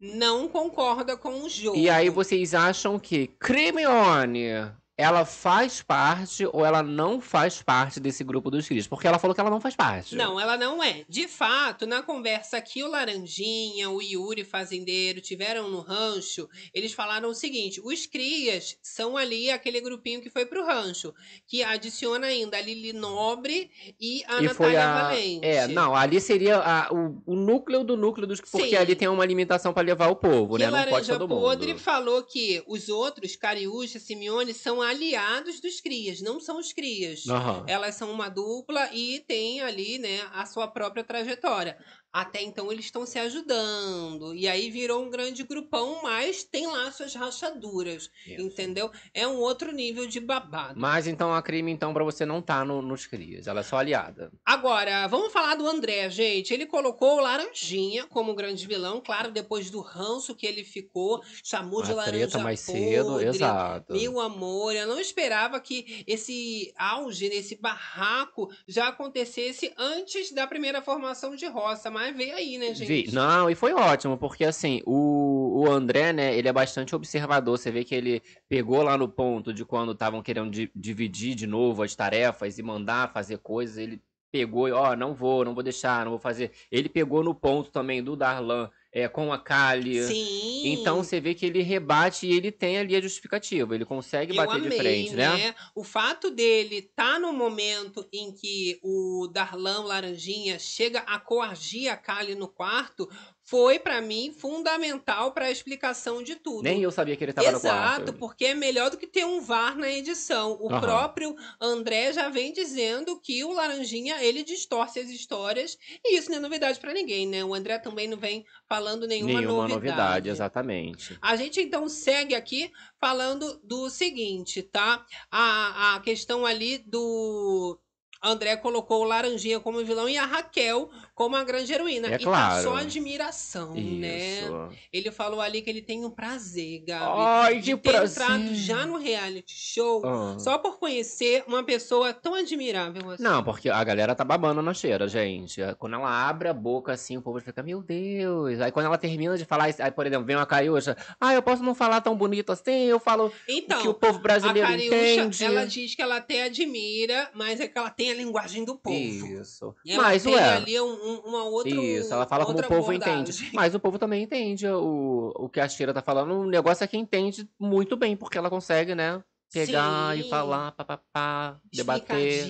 Não concorda com o jogo. E aí vocês acham que Crimione, ela faz parte ou ela não faz parte desse grupo dos Cris? Porque ela falou que ela não faz parte. Não, ela não é. De fato, na conversa que o Laranjinha, o Yuri Fazendeiro tiveram no rancho, eles falaram o seguinte: os crias são ali aquele grupinho que foi pro rancho, que adiciona ainda a Lili Nobre e a E Natália a. Valente. É, não, ali seria a- o, o núcleo do núcleo dos. Porque Sim. ali tem uma limitação pra levar o povo, Que né? Não pode todo mundo. Podre falou que os outros, Cariúcha, Simeone, são aliados dos crias, não são os crias. Aham. Elas são uma dupla e tem ali, né, a sua própria trajetória. Até então eles estão se ajudando. E aí virou um grande grupão, mas tem lá suas rachaduras. Isso. Entendeu? É um outro nível de babado. Mas então a crime, então, pra você não tá no- nos crias. Ela é só aliada. Agora, vamos falar do André, gente. Ele colocou o Laranjinha como grande vilão, claro, depois do ranço que ele ficou, chamou de a laranja treta mais cedo, podre. exato. Meu amor, eu não esperava que esse auge, esse barraco, já acontecesse antes da primeira formação de roça. Mas veio aí, né, gente? Vi- Não, e foi ótimo, porque assim, o, o André, né, ele é bastante observador. Você vê que ele pegou lá no ponto de quando estavam querendo di- dividir de novo as tarefas e mandar fazer coisas, ele pegou e, ó, não vou, não vou deixar, não vou fazer. Ele pegou no ponto também do Darlan é, com a Kali. Sim. Então você vê que ele rebate e ele tem ali a justificativa. Ele consegue bater de amei, frente, né? O fato dele estar no momento em que o Darlan Laranjinha chega a coagir a Kali no quarto foi pra mim fundamental pra explicação de tudo. Nem eu sabia que ele tava no quarto. Exato, porque é melhor do que ter um VAR na edição. O Aham. próprio André já vem dizendo que o Laranjinha, ele distorce as histórias, e isso não é novidade pra ninguém, né? O André também não vem falando nenhuma, Nenhuma novidade. novidade, exatamente. A gente então segue aqui falando do seguinte, tá? A, a questão ali do. André colocou o Laranjinha como vilão e a Raquel como a grande heroína. É e tá claro. só admiração, né? Isso. Ele falou ali que ele tem um prazer, Gabi. Ai, de ter prazer. entrado já no reality show Ah. só por conhecer uma pessoa tão admirável assim. Não, porque a galera tá babando na cheira, gente. Quando ela abre a boca assim, o povo fica, meu Deus. Aí quando ela termina de falar, aí, por exemplo, vem uma caiuxa, ah, eu posso não falar tão bonito assim, eu falo Então, o que o povo a brasileiro Cariúcha, entende. ela diz que ela até admira, mas é que ela tem a linguagem do povo. Isso. E ela Mas, tem ué, ali um, um, uma outra. Isso, ela fala como o povo abordagem. entende. Mas o povo também entende o, o que a Shira tá falando. O negócio é que entende muito bem, porque ela consegue, né? Pegar Sim. e falar, papapá, debater.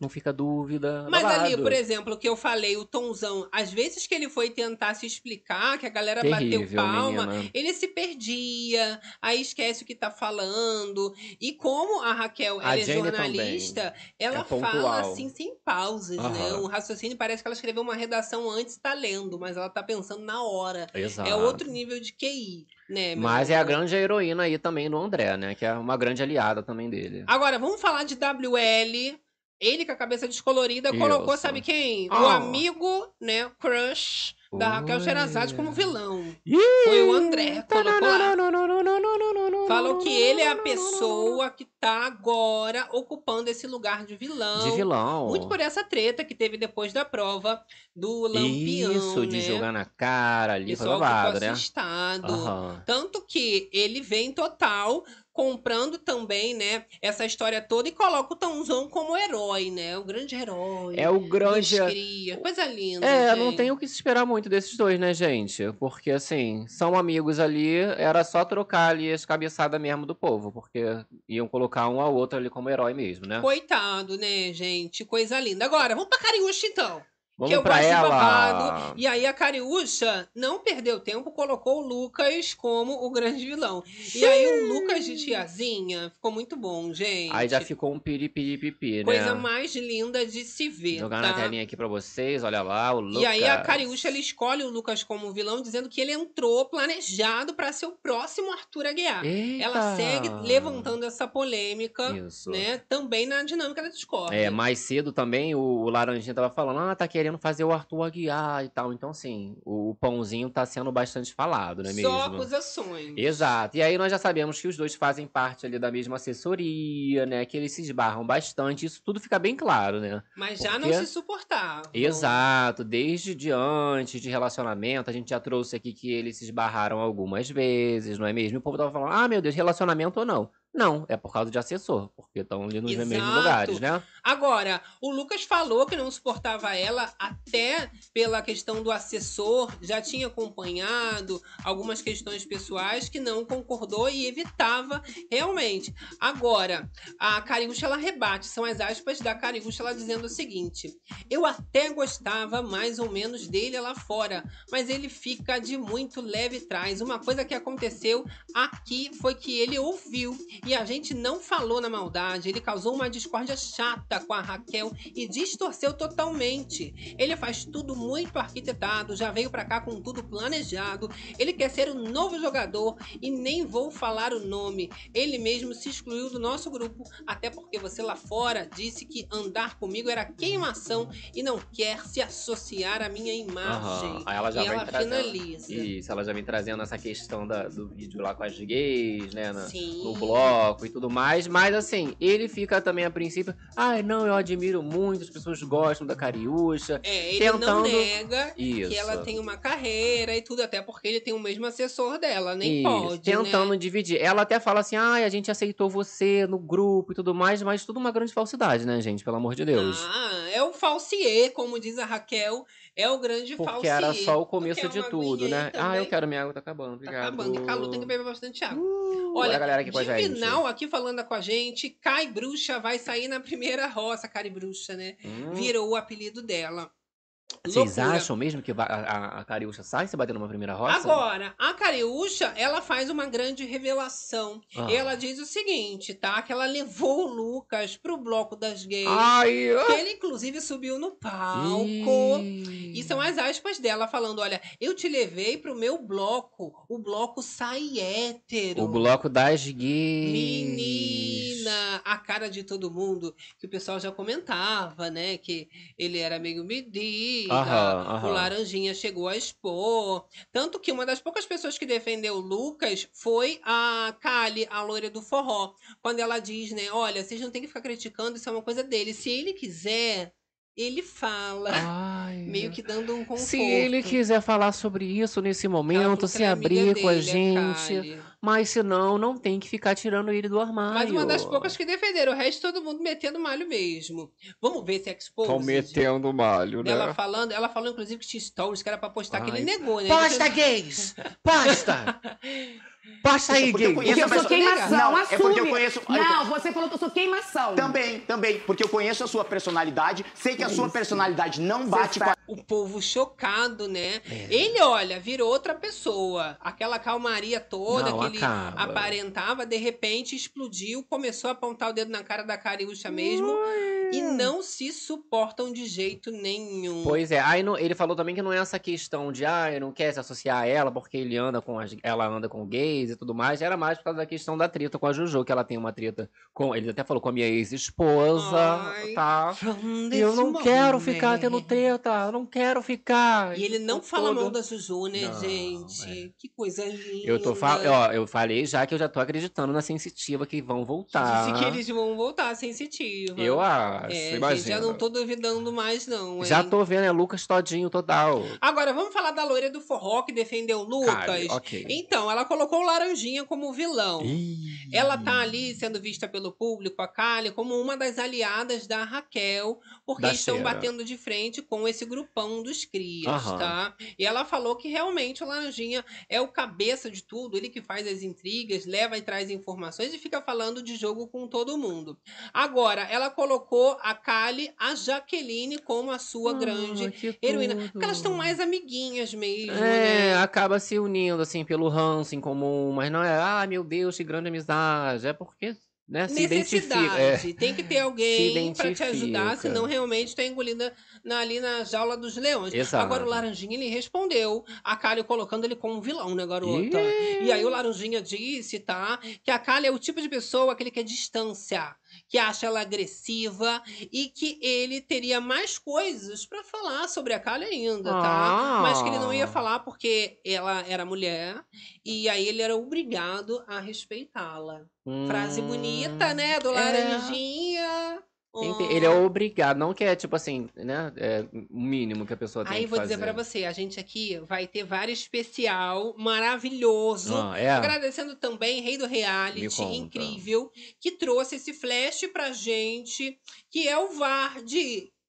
Não fica dúvida. Mas ali, babado. por exemplo, o que eu falei, o Tonzão, às vezes que ele foi tentar se explicar, que a galera bateu Terrível, palma, menina. ele se perdia, aí esquece o que tá falando. E como a Raquel A ela é Jenny jornalista, ela É fala assim sem pausas, né? Aham. O raciocínio parece que ela escreveu uma redação antes e tá lendo, mas ela tá pensando na hora. Exato. É outro nível de QI, meu Mas é a grande heroína aí também no André, né? Que é uma grande aliada também dele. Agora, vamos falar de WL. Ele com a cabeça descolorida Isso. colocou, sabe quem? O Oh. amigo, né? Crush da Raquel. Sherazade como vilão. Foi o André, colocou lá. Falou que ele é a pessoa que tá agora ocupando esse lugar de vilão. De vilão. Muito por essa treta que teve depois da prova do Lampião, Isso, de né? jogar na cara ali, foi babado, né? assustado. Aham. Tanto que ele vem total comprando também, né, essa história toda e coloca o Tãozão como herói, né? O grande herói. É o grande. cria. Coisa linda. É, não gente. tem o que se esperar muito desses dois, né, gente? Porque, assim, são amigos ali, era só trocar ali as cabeçadas mesmo do povo, porque iam colocar um ao outro ali como herói mesmo, né? Coitado, né, gente? Coisa linda. Agora, vamos pra Cariúcha, então. Vamos que eu gosto ela. babado. E aí a Cariúcha não perdeu tempo, colocou o Lucas como o grande vilão. E aí o Lucas de tiazinha ficou muito bom, gente. Aí já ficou um piripiripipi, né? Coisa mais linda de se ver, Jogar tá? na telinha aqui pra vocês, olha lá, o Lucas. E aí a Cariúcha ela escolhe o Lucas como vilão, dizendo que ele entrou planejado para ser o próximo Arthur Aguiar. Ela Eita! segue levantando essa polêmica, Isso. né? Também na dinâmica da Discord. É, mais cedo também o, o Laranjinha tava falando, ah, tá querendo fazer o Arthur Aguiar e tal. Então, assim, o, pãozinho tá sendo bastante falado, não é Só mesmo? acusações. Exato. E aí nós já sabemos que os dois fazem parte ali da mesma assessoria, né? Que eles se esbarram bastante. Isso tudo fica bem claro, né? Mas já Porque- não se suportavam. Exato. Desde de antes de relacionamento, a gente já trouxe aqui que eles se esbarraram algumas vezes, não é mesmo? E o povo tava falando, ah, meu Deus, relacionamento ou não? Não, é por causa de assessor, porque estão ali nos mesmos lugares, né? Agora, o Lucas falou que não suportava ela até pela questão do assessor, já tinha acompanhado algumas questões pessoais que não concordou e evitava realmente. Agora, a Cariúcha ela rebate, são as aspas da Cariúcha ela dizendo o seguinte: "Eu até gostava mais ou menos dele lá fora, mas ele fica de muito leve trás. Uma coisa que aconteceu aqui foi que ele ouviu e a gente não falou na maldade. Ele causou uma discórdia chata com a Raquel e distorceu totalmente. Ele faz tudo muito arquitetado, já veio pra cá com tudo planejado. Ele quer ser um novo jogador e nem vou falar o nome. Ele mesmo se excluiu do nosso grupo, até porque você lá fora disse que andar comigo era queimação e não quer se associar à minha imagem. Aham. Aí ela já e ela trazendo- finaliza. Isso, ela já vem trazendo essa questão da- do vídeo lá com as gays, né? na- Sim. no bloco e tudo mais. Mas assim, ele fica também a princípio. Ai, não, eu admiro muito, as pessoas gostam da Cariúcha. É, ele não tentando- nega Isso. que ela tem uma carreira e tudo, até porque ele tem o mesmo assessor dela, nem Isso, pode, Tentando né? dividir. Ela até fala assim: ai, a gente aceitou você no grupo e tudo mais, mas tudo uma grande falsidade, né, gente? Pelo amor de Deus. Ah, é o falsier, como diz a Raquel. É o grande Porque falsi. era só o começo quer de tudo, né? aí Ah, eu também? quero minha água, tá acabando. Tá Obrigado. acabando. E Calu tem que beber bastante água. Uh, Olha, a galera aqui com a gente. Divinal aqui falando com a gente, Cai Bruxa vai sair na primeira roça, Cari Bruxa, né? Hum. Virou o apelido dela. Vocês Loucura. acham mesmo que a, a, a Cariúcha sai se bater numa primeira roça? Agora, a Cariúcha, ela faz uma grande revelação. Ah. Ela diz o seguinte, tá? Que ela levou o Lucas pro bloco das gays. Ai, Que ele, inclusive, subiu no palco. Ih. E são as aspas dela falando: olha, eu te levei pro meu bloco. O bloco sai hétero. O bloco das gays. Menina, a cara de todo mundo, que o pessoal já comentava, né? Que ele era meio Aham, aham. o Laranjinha chegou a expor. Tanto que uma das poucas pessoas que defendeu o Lucas foi a Kali, a loira do forró. Quando ela diz, né? Olha, vocês não tem que ficar criticando, isso é uma coisa dele. Se ele quiser, ele fala. Ai. Meio que dando um conforto. Se ele quiser falar sobre isso nesse momento, se é abrir com a dele, gente. Mas se não, não tem que ficar tirando ele do armário. Mas uma das poucas que defenderam, o resto todo mundo metendo malho mesmo. Vamos ver se expôs. Estão metendo malho, né? Ela falando, ela falou inclusive que tinha stories que era pra postar, que ele Ai. negou, né? Posta, Ele- gays! Posta! Posta aí, Porque eu eu sou queimação, Não, é assume. porque eu conheço- Não, você falou que eu sou queimação. Também, também, porque eu conheço a sua personalidade, sei que a sua personalidade não bate com a O povo chocado, né? É. Ele, olha, virou outra pessoa. Aquela calmaria toda Não, que ele acaba. aparentava, de repente explodiu, começou a apontar o dedo na cara da Cariúcha mesmo. E não se suportam de jeito nenhum. Pois é, aí não- ele falou também que não é essa questão de, ah, ele não quer se associar a ela porque ele anda com as, ela anda com gays e tudo mais. Era mais por causa da questão da treta com a Juju, que ela tem uma treta com. Ele até falou com a minha ex-esposa, tá? Eu não this quero moment. ficar tendo treta, eu não quero ficar. E ele não fala tudo. mal da Juju, né, Não, gente? Que coisa linda. Eu tô fal... ó, eu falei já que eu já tô acreditando na sensitiva que vão voltar. Disse que eles vão voltar sensitiva. Eu acho, É, gente, já não tô duvidando mais, não. hein? Já tô vendo, é Lucas Todinho total. Agora, vamos falar da loira do forró que defendeu o Lucas. Cabe, ok. Então, ela colocou o Laranjinha como vilão. Ih. Ela tá ali sendo vista pelo público, a Kali, como uma das aliadas da Raquel, porque Da estão Cheira. batendo de frente com esse grupão dos crias, Aham. tá? E ela falou que realmente o Laranjinha é o cabeça de tudo, ele que faz as intrigas, leva e traz informações e fica falando de jogo com todo mundo. Agora, ela colocou a Kali, a Jaqueline, como a sua grande Ah, que heroína. tudo. Porque elas estão mais amiguinhas mesmo, É, né? acaba se unindo, assim, pelo ranço em comum, mas não é, ah, meu Deus, que grande amizade. É porque, né. É. Necessidade. Tem que ter alguém pra te ajudar, senão realmente tá engolida na- ali na jaula dos leões. Exato. Agora o Laranjinha, ele respondeu. A Kali colocando ele como vilão, né, garota? Ih. E aí o Laranjinha disse, tá? Que a Kali é o tipo de pessoa que ele quer distância, que acha ela agressiva e que ele teria mais coisas pra falar sobre a Kali ainda, tá? Ah. Mas que ele não ia falar porque ela era mulher e aí ele era obrigado a respeitá-la. Frase Hum, bonita, né? Do é. Laranjinha. tem ter- Oh. Ele é obrigado, não que é tipo assim, né? É o mínimo que a pessoa tem Aí que vou fazer. dizer pra você, a gente aqui vai ter vários especial maravilhoso. Ah, é? Agradecendo também Rei do Reality, incrível, que trouxe esse flash pra gente, que é o Vard.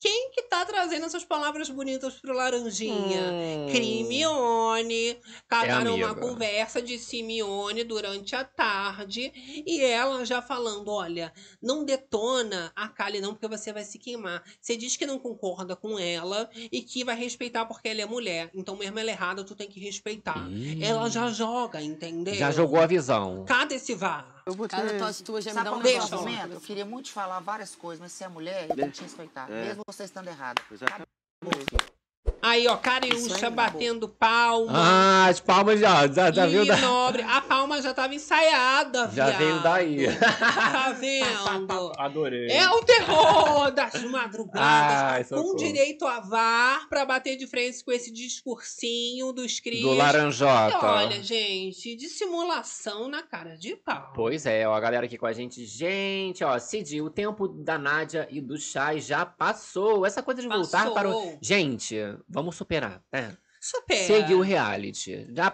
Quem que tá trazendo essas palavras bonitas pro Laranjinha? Hum. Crimione. Cataram uma amiga. conversa de Simeone durante a tarde. E ela já falando: olha, não detona a Kali, não, porque você vai se queimar. Você diz que não concorda com ela e que vai respeitar porque ela é mulher. Então, mesmo ela errada, tu tem que respeitar. Ih. Ela já joga, entendeu? Já jogou a visão. Cadê esse VAR? Eu vou te... Cada tosse tua já me Sabe dá qual um é o Deixa. argumento? Eu queria muito te falar várias coisas, mas se é mulher, eu tenho que te respeitar. É. Mesmo você estando errado. Exatamente. Aí, ó, Cariúcha aí, batendo palma. Ah, as palmas já, já, já viu da... nobre. A palma já tava ensaiada, Já veio daí. Tá vendo? Adorei. É o terror das madrugadas. Ai, com direito a VAR pra bater de frente com esse discursinho dos crias. Do E Laranjota. olha, gente, dissimulação na cara de pau. Pois é, ó, a galera aqui com a gente. Gente, ó, Cid, o tempo da Nádia e do Chay já passou. Essa coisa de voltar Passou. para o. Gente, vamos superar, né? Supera. Seguir o reality. Já,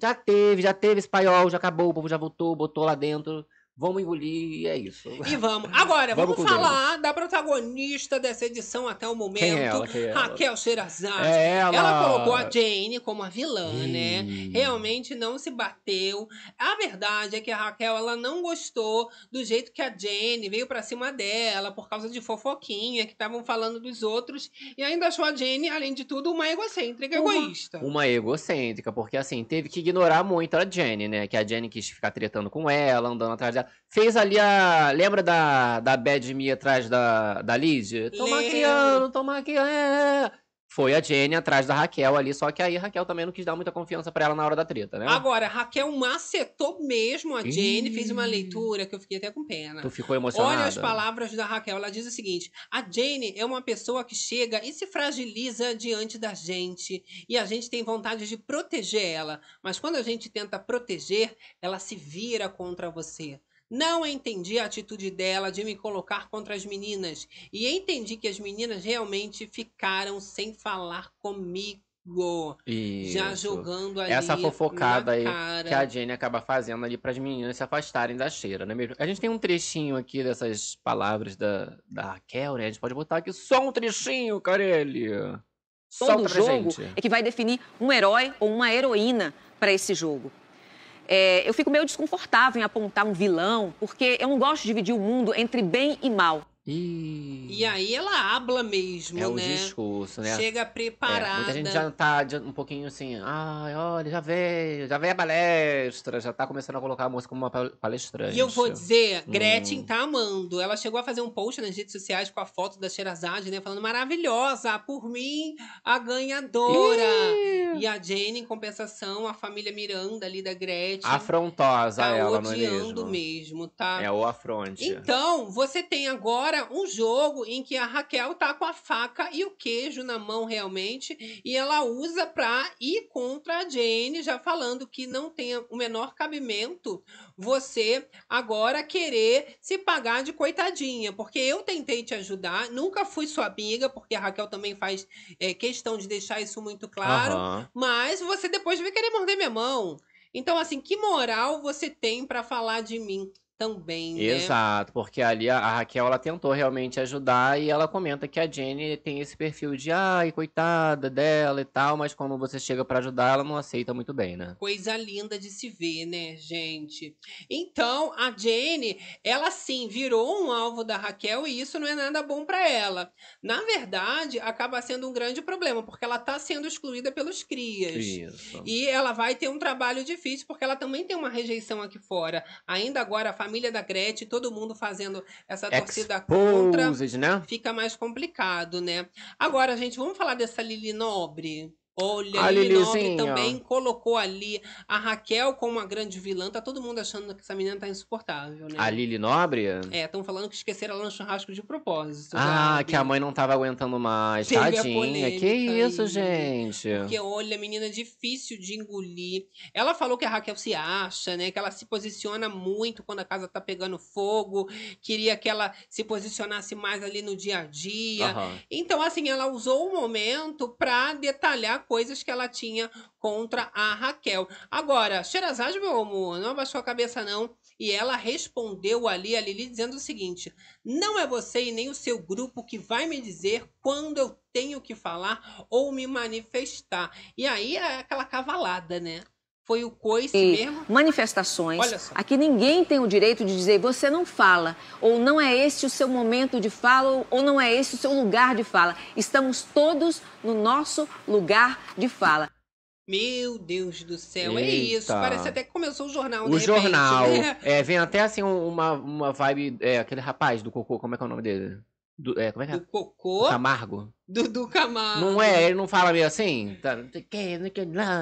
já teve, já teve esse paiol, já acabou, o povo já voltou, botou lá dentro. Vamos engolir e é isso. E vamos. Agora, Vamos vamos, falar da protagonista dessa edição até o momento. Quem é ela? Quem é ela? Raquel Sherazade. É ela. Ela colocou a Jane como a vilã, né? Ih. Realmente não se bateu. A verdade é que a Raquel ela não gostou do jeito que a Jane veio pra cima dela por causa de fofoquinha que estavam falando dos outros e ainda achou a Jane, além de tudo, uma egocêntrica, Uma- egoísta. Uma egocêntrica, porque assim, teve que ignorar muito a Jenny, né? Que a Jenny quis ficar tretando com ela, andando atrás dela. Fez ali a. Lembra da, da Bad Me atrás da, da Liz? Tô maquiando, tô maquiando. é. Foi a Jenny atrás da Raquel ali, só que aí a Raquel também não quis dar muita confiança pra ela na hora da treta, né? Agora, a Raquel macetou mesmo a Jane, Ih. fez uma leitura que eu fiquei até com pena. Tu ficou emocionada? Olha as palavras da Raquel. Ela diz o seguinte: a Jane é uma pessoa que chega e se fragiliza diante da gente. E a gente tem vontade de proteger ela. Mas quando a gente tenta proteger, ela se vira contra você. Não entendi a atitude dela de me colocar contra as meninas. E entendi que as meninas realmente ficaram sem falar comigo. Já Isso. jogando ali Essa fofocada aí cara. que a Jenny acaba fazendo ali para as meninas se afastarem da cheira, não é mesmo? A gente tem um trechinho aqui dessas palavras da, da Raquel, né? A gente pode botar aqui só um trechinho, Carelli. Todo Solta pra jogo gente. é que vai definir um herói ou uma heroína para esse jogo. É, eu fico meio desconfortável em apontar um vilão, porque eu não gosto de dividir o mundo entre bem e mal. Ih, E aí ela habla mesmo, é o né? discurso, né? Chega É, preparada. muita gente já tá um pouquinho assim, ai, olha, já veio, já veio a palestra, já tá começando a colocar a moça como uma pal- palestrante. E eu vou dizer, Hum. Gretchen tá amando. Ela chegou a fazer um post nas redes sociais com a foto da Sherazade, né? Falando maravilhosa, por mim, a ganhadora. Ih, E a Jane, em compensação, a família Miranda ali da Gretchen. Afrontosa tá ela, não é odiando mesmo? mesmo, tá? É o afronte. Então, você tem agora um jogo em que a Raquel tá com a faca e o queijo na mão realmente, e ela usa pra ir contra a Jane, já falando que não tem o menor cabimento você agora querer se pagar de coitadinha, porque eu tentei te ajudar, nunca fui sua amiga, porque a Raquel também faz é, questão de deixar isso muito claro, Aham. mas você depois vai querer morder minha mão. Então, assim, que moral você tem pra falar de mim também, né? Exato, porque ali a, a Raquel ela tentou realmente ajudar e ela comenta que a Jenny tem esse perfil de ai, coitada dela e tal, mas quando você chega pra ajudar, ela não aceita muito bem, né? Coisa linda de se ver, né, gente? Então, a Jenny, ela sim virou um alvo da Raquel e isso não é nada bom pra ela. Na verdade, acaba sendo um grande problema, porque ela tá sendo excluída pelos crias. Isso. E ela vai ter um trabalho difícil, porque ela também tem uma rejeição aqui fora. Ainda agora, a família da Gretchen, todo mundo fazendo essa torcida contra, Exposed, né? fica mais complicado, né? Agora, gente, vamos falar dessa Lili Nobre? Olha, A Lili também colocou ali a Raquel como uma grande vilã. Tá todo mundo achando que essa menina tá insuportável, né? A Lili Nobre? É, estão falando que esqueceram ela no churrasco de propósito. Ah, que a mãe não tava aguentando mais. Teve a Tadinha. Que isso, aí. gente? Porque, olha, menina é difícil de engolir. Ela falou que a Raquel se acha, né? Que ela se posiciona muito quando a casa tá pegando fogo. Queria que ela se posicionasse mais ali no dia a dia. Aham. Então, assim, ela usou o momento pra detalhar coisas que ela tinha contra a Raquel. Agora, Sherazade, meu amor, não abaixou a cabeça, não. E ela respondeu ali, a Lili, dizendo o seguinte: não é você e nem o seu grupo que vai me dizer quando eu tenho que falar ou me manifestar. E aí é aquela cavalada, né? Foi o coice E mesmo. manifestações. Olha só. Aqui ninguém tem o direito de dizer você não fala, ou não é este o seu momento de fala, ou- não é este o seu lugar de fala. Estamos todos no nosso lugar de fala. Meu Deus do céu, é isso. Eita. Parece até que começou o jornal, O jornal. É, vem até assim um- uma, uma vibe. É, aquele rapaz do cocô, como é que é o nome dele? Do, é, como é que é? Do cocô, Camargo. Dudu Camargo. Não é? Ele não fala meio assim? Tá.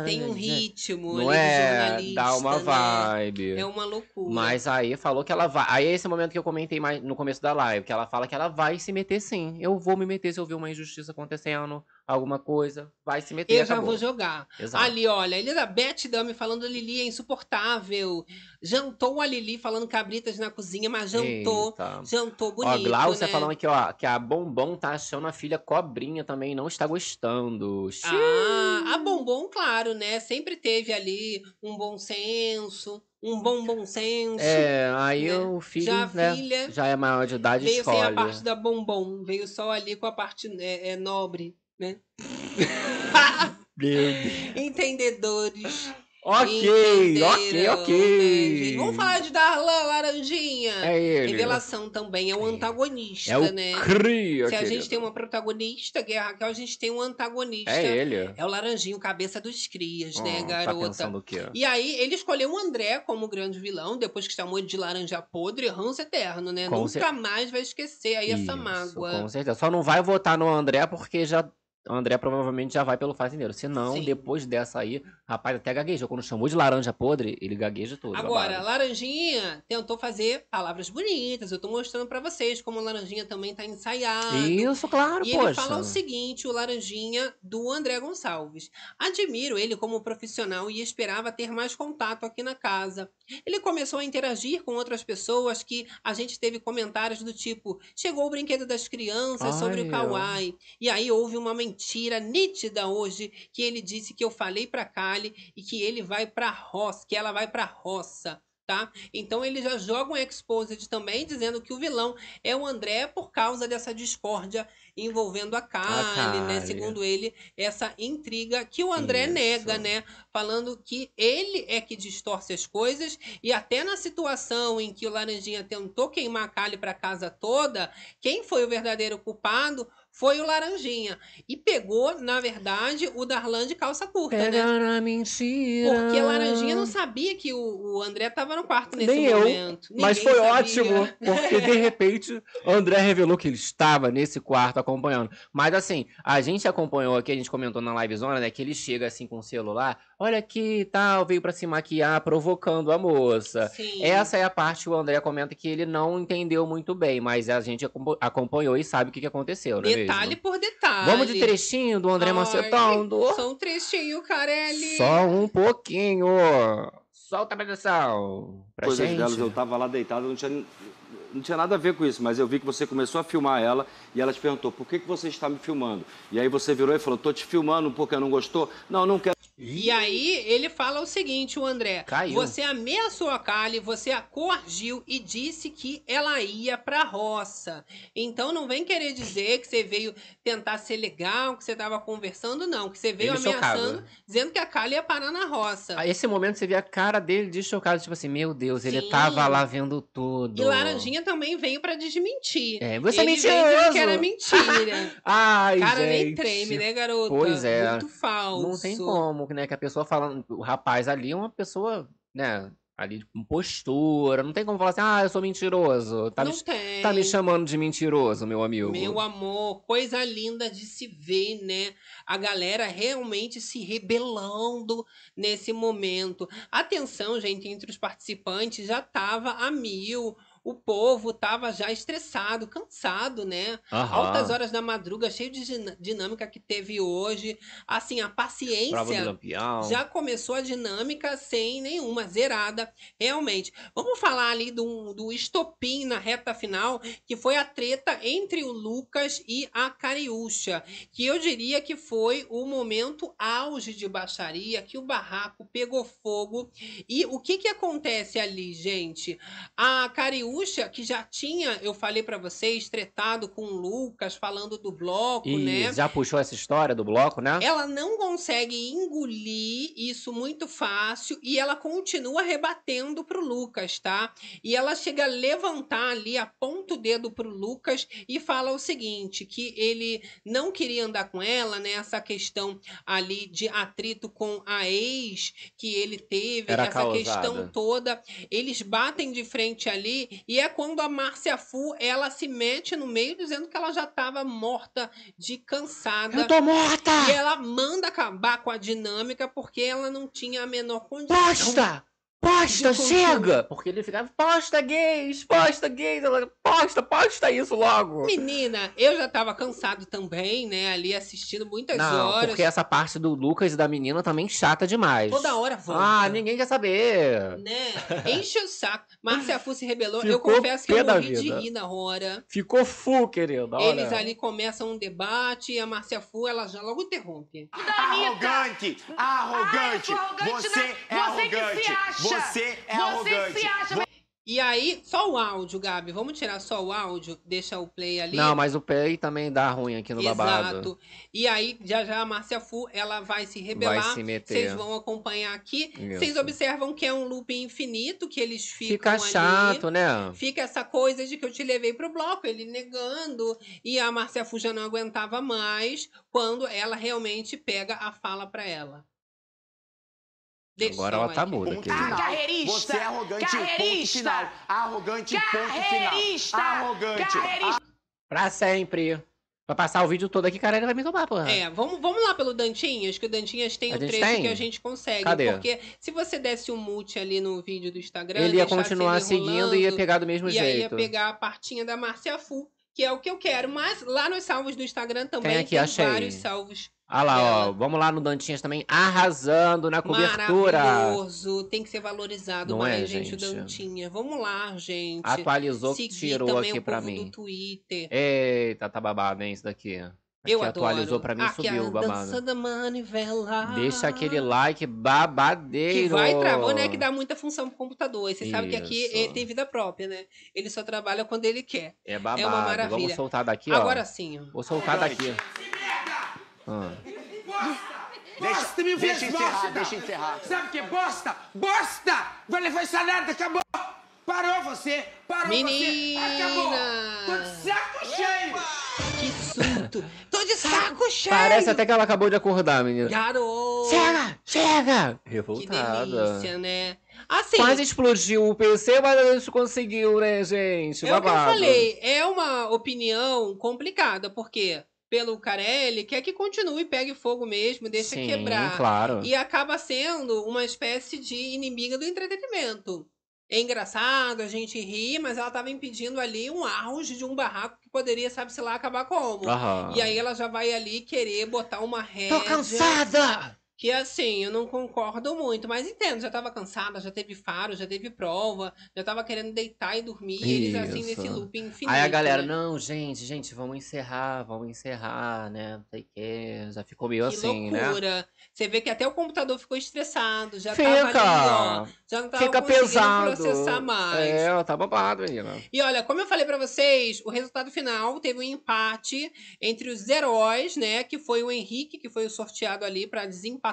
Tem um ritmo Não ali é? Dá uma né? vibe. É uma loucura. Mas aí falou que ela vai. Aí é esse momento que eu comentei mais no começo da live, que ela fala que ela vai se meter sim. Eu vou me meter se eu ver uma injustiça acontecendo, alguma coisa, vai se meter. Eu já acabou. vou jogar. Exato. Ali, olha, Elizabeth Dami falando Lili é insuportável. Jantou a Lili falando cabritas na cozinha, mas jantou. Eita. Jantou bonito, Ó, Glaucia né? falando aqui, ó, que a Bombom tá achando a filha cobrinha também, não está gostando. Ah, a Bombom, claro, né? Sempre teve ali um bom senso, um bom bom senso. É, aí né? o filho, Já né, filha já é maior de idade, veio escolhe. sem a parte da bombom, veio só ali com a parte é, é, nobre, né? Meu Deus. Entendedores. Ok, ok, ok. né, gente? Vamos falar de Darlan Laranjinha. É ele. Revelação também, é o antagonista, É o né? cria, Se a gente querido. tem uma protagonista, que é a Raquel, a gente tem um antagonista. É ele. É o Laranjinho, cabeça dos crias, né, Oh, Tá garota? pensando o quê? E aí, ele escolheu o André como grande vilão, depois que chamou de laranja podre, ranço eterno, né? Com Nunca cer- mais vai esquecer aí essa Isso, mágoa. Com certeza. Só não vai votar no André porque já. O André provavelmente já vai pelo fazendeiro. Se não, Sim. depois dessa aí, rapaz, até gaguejou. Quando chamou de laranja podre, ele gagueja tudo. Agora. Laranjinha tentou fazer palavras bonitas. Eu tô mostrando pra vocês como o Laranjinha também tá ensaiado. Isso, claro, E poxa. ele fala o seguinte, o Laranjinha do André Gonçalves. Admiro ele como profissional e esperava ter mais contato aqui na casa. Ele começou a interagir com outras pessoas que a gente teve comentários do tipo: chegou o brinquedo das crianças sobre Ai, o ó. Kawaii. E aí houve uma mentira nítida hoje que ele disse que eu falei pra Kali e que ele vai pra roça, que ela vai pra roça. Tá? Então ele já joga um exposed também, dizendo que o vilão é o André por causa dessa discórdia envolvendo a Kali, né? Segundo ele, essa intriga que o André Isso. nega, né? Falando que ele é que distorce as coisas e até na situação em que o Laranjinha tentou queimar a Kali pra casa toda, quem foi o verdadeiro culpado foi o Laranjinha. E pegou, na verdade, o Darlan de calça curta, né? Pega na mentira. Porque a Laranjinha não sabia que o, o André tava no quarto nesse Nem eu, momento. Mas Ninguém foi sabia. ótimo, porque de repente o André revelou que ele estava nesse quarto acompanhando. Mas assim, a gente acompanhou aqui, a gente comentou na livezona, né, que ele chega assim com o celular, olha aqui, tal, veio pra se maquiar, provocando a moça. Sim. Essa é a parte que o André comenta que ele não entendeu muito bem, mas a gente acompa- acompanhou e sabe o que, que aconteceu, não é Detalhe por detalhe. Vamos de trechinho do André macetando? Só um trechinho, Carelli. Só um pouquinho. Solta a produção. Pra Coisas gente. delas, eu tava lá deitado, não tinha, não tinha nada a ver com isso, mas eu vi que você começou a filmar ela e ela te perguntou, por que, que você está me filmando? E aí você virou e falou, tô te filmando porque não gostou? Não, não quero. E aí ele fala o seguinte, o André. Caiu. Você ameaçou a Kali, você a coagiu e disse que ela ia pra roça. Então não vem querer dizer que você veio tentar ser legal, que você tava conversando, não. Que você veio Ele chocado. ameaçando, dizendo que a Kali ia parar na roça. A esse momento você vê a cara dele de chocado, tipo assim, meu Deus, ele Sim. tava lá vendo tudo. E Laranjinha também veio pra desmentir. É, você é ele mentiroso. dizendo que era mentira. Ai, Cara nem gente. treme, né, garota? Pois é. Muito falso. Não tem como, né? Que a pessoa falando. O rapaz ali é uma pessoa, né? Ali com postura. Não tem como falar assim, ah, eu sou mentiroso. Tá, não me, tem. tá me chamando de mentiroso, meu amigo. Meu amor, coisa linda de se ver, né? A galera realmente se rebelando nesse momento. Atenção, gente, entre os participantes já tava a mil. O povo tava já estressado, cansado, né? Altas horas da madruga, cheio de din- dinâmica que teve hoje. Assim, a paciência já começou a dinâmica sem nenhuma, zerada, realmente. Vamos falar ali do, do estopim na reta final, que foi a treta entre o Lucas e a Cariúcha, que eu diria que foi o momento auge de baixaria, que o barraco pegou fogo. E o que que acontece ali, gente? A Cariúcha, que já tinha, eu falei pra vocês, tretado com o Lucas, falando do bloco, E né? já puxou essa história do bloco, né? Ela não consegue engolir isso muito fácil e ela continua rebatendo pro Lucas, tá? E ela chega a levantar ali, aponta o dedo pro Lucas e fala o seguinte, que ele não queria andar com ela, né? Essa questão ali de atrito com a ex que ele teve, Era essa causada. questão toda. Eles batem de frente ali e é quando a Márcia Fu, ela se mete no meio dizendo que ela já estava morta de cansada. Eu tô morta! E ela manda acabar com a dinâmica porque ela não tinha a menor condição. Posta! Posta, chega! Porque ele ficava, posta gays, posta gays, ela, posta, posta isso logo. Menina, eu já tava cansado também, né? Ali assistindo muitas Não, horas. porque essa parte do Lucas e da menina também chata demais. Toda hora volta. Ah, ninguém quer saber. Né? Enche o saco. Márcia Fu se rebelou. eu Ficou confesso que eu morri de vida. rir na hora. Ficou full, querido. olha. Eles ali começam um debate e a Márcia Fu, ela já logo interrompe. Arrogante! Arrogante! Ah, eu sou arrogante, Você né? é Você que se arrogante! Acha. Você é Você arrogante. se acha. E aí, só o áudio, Gabi. Vamos tirar só o áudio, deixa o play ali. Não, mas o play também dá ruim aqui no babado. Exato. E aí, já já a Márcia Fu, ela vai se rebelar. Vai se meter. Vocês vão acompanhar aqui. Isso. Vocês observam que é um loop infinito, que eles ficam Fica ali. chato, né? Fica essa coisa de que eu te levei pro bloco, ele negando. E a Márcia Fu já não aguentava mais quando ela realmente pega a fala pra ela. Deixa Agora ela tá like. muda, Ponto final. Carreirista. Você é arrogante, ponto Carreirista. final. Arrogante, ponto final. Carreirista. Arrogante. Carreirista. Pra sempre. Pra passar o vídeo todo aqui, cara, ele vai me tomar, porra. É, vamos, vamos lá pelo Dantinhas, que o Dantinhas tem o gente trecho tem? que a gente consegue. Cadê? Porque se você desse um mute ali no vídeo do Instagram, ele ia continuar ele seguindo e ia pegar do mesmo E aí ia jeito. pegar a partinha da Márcia Fu, que é o que eu quero. Mas lá nos salvos do Instagram também Tem tem, aqui, achei. vários salvos. Ah lá, ó. dela. Vamos lá no Dantinhas também, arrasando na cobertura. Maravilhoso. Tem que ser valorizado Não mais, é, gente, o? Dantinha. Vamos lá, gente. Atualizou, Seguir tirou aqui povo mim. do Twitter. Eita, tá babado, hein, isso daqui. Eu adoro. atualizou pra mim, Aqui subiu a o dança babado. da manivela. Deixa aquele like babadeiro. Que vai travar, né? Que dá muita função pro computador. E você sabe que aqui Isso. ele tem vida própria, né? Ele só trabalha quando ele quer. É babado. É uma maravilha. Vamos soltar daqui, ó. Agora sim, ó. Vou soltar daqui. Ah. Bosta, me Deixa fez encerrar, bosta. deixa encerrar. Sabe o que é bosta? Bosta! Vai levar essa nada, acabou! Parou você! Parou você! Menina! Acabou! Tô de saco cheio! Que surto! De saco cheio! Parece até que ela acabou de acordar, menina. Garoto! Chega! Chega! Que Revoltada. delícia, né? Assim, Quase explodiu o PC, mas a gente conseguiu, né, gente? é o que eu falei. É uma opinião complicada, porque pelo Carelli quer que continue, pegue fogo mesmo, deixa Sim, quebrar. claro. E acaba sendo uma espécie de inimiga do entretenimento. É engraçado, a gente ri, mas ela estava impedindo ali um auge de um barraco que poderia, sabe-se lá, acabar como. Aham. E aí ela já vai ali querer botar uma rédea. Tô cansada! Que assim, eu não concordo muito, mas entendo, já tava cansada, já teve faro, já teve prova, já tava querendo deitar e dormir, e eles assim nesse loop infinito. Aí a galera, né? não, gente, gente, vamos encerrar, vamos encerrar, né? Não sei o que. Já ficou meio Que assim, né? loucura. Você vê que até o computador ficou estressado, já Fica. tava ali, ó. Já não tava Fica conseguindo pesado. processar mais. É, tá babado, menina. E olha, como eu falei pra vocês, o resultado final teve um empate entre os heróis, né? Que foi o Henrique, que foi o sorteado ali pra desempatar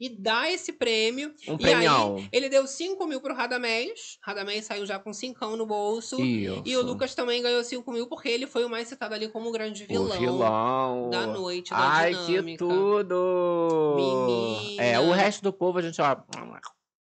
e dar esse prêmio. Um e premião. aí, ele deu 5 mil pro Radamés. Radamés saiu já com 5 no bolso. Isso. E o Lucas também ganhou 5 mil porque ele foi o mais citado ali como o grande vilão. O vilão. da noite, da Ai, que dinâmica. tudo! Menina. É, o resto do povo a gente, ó,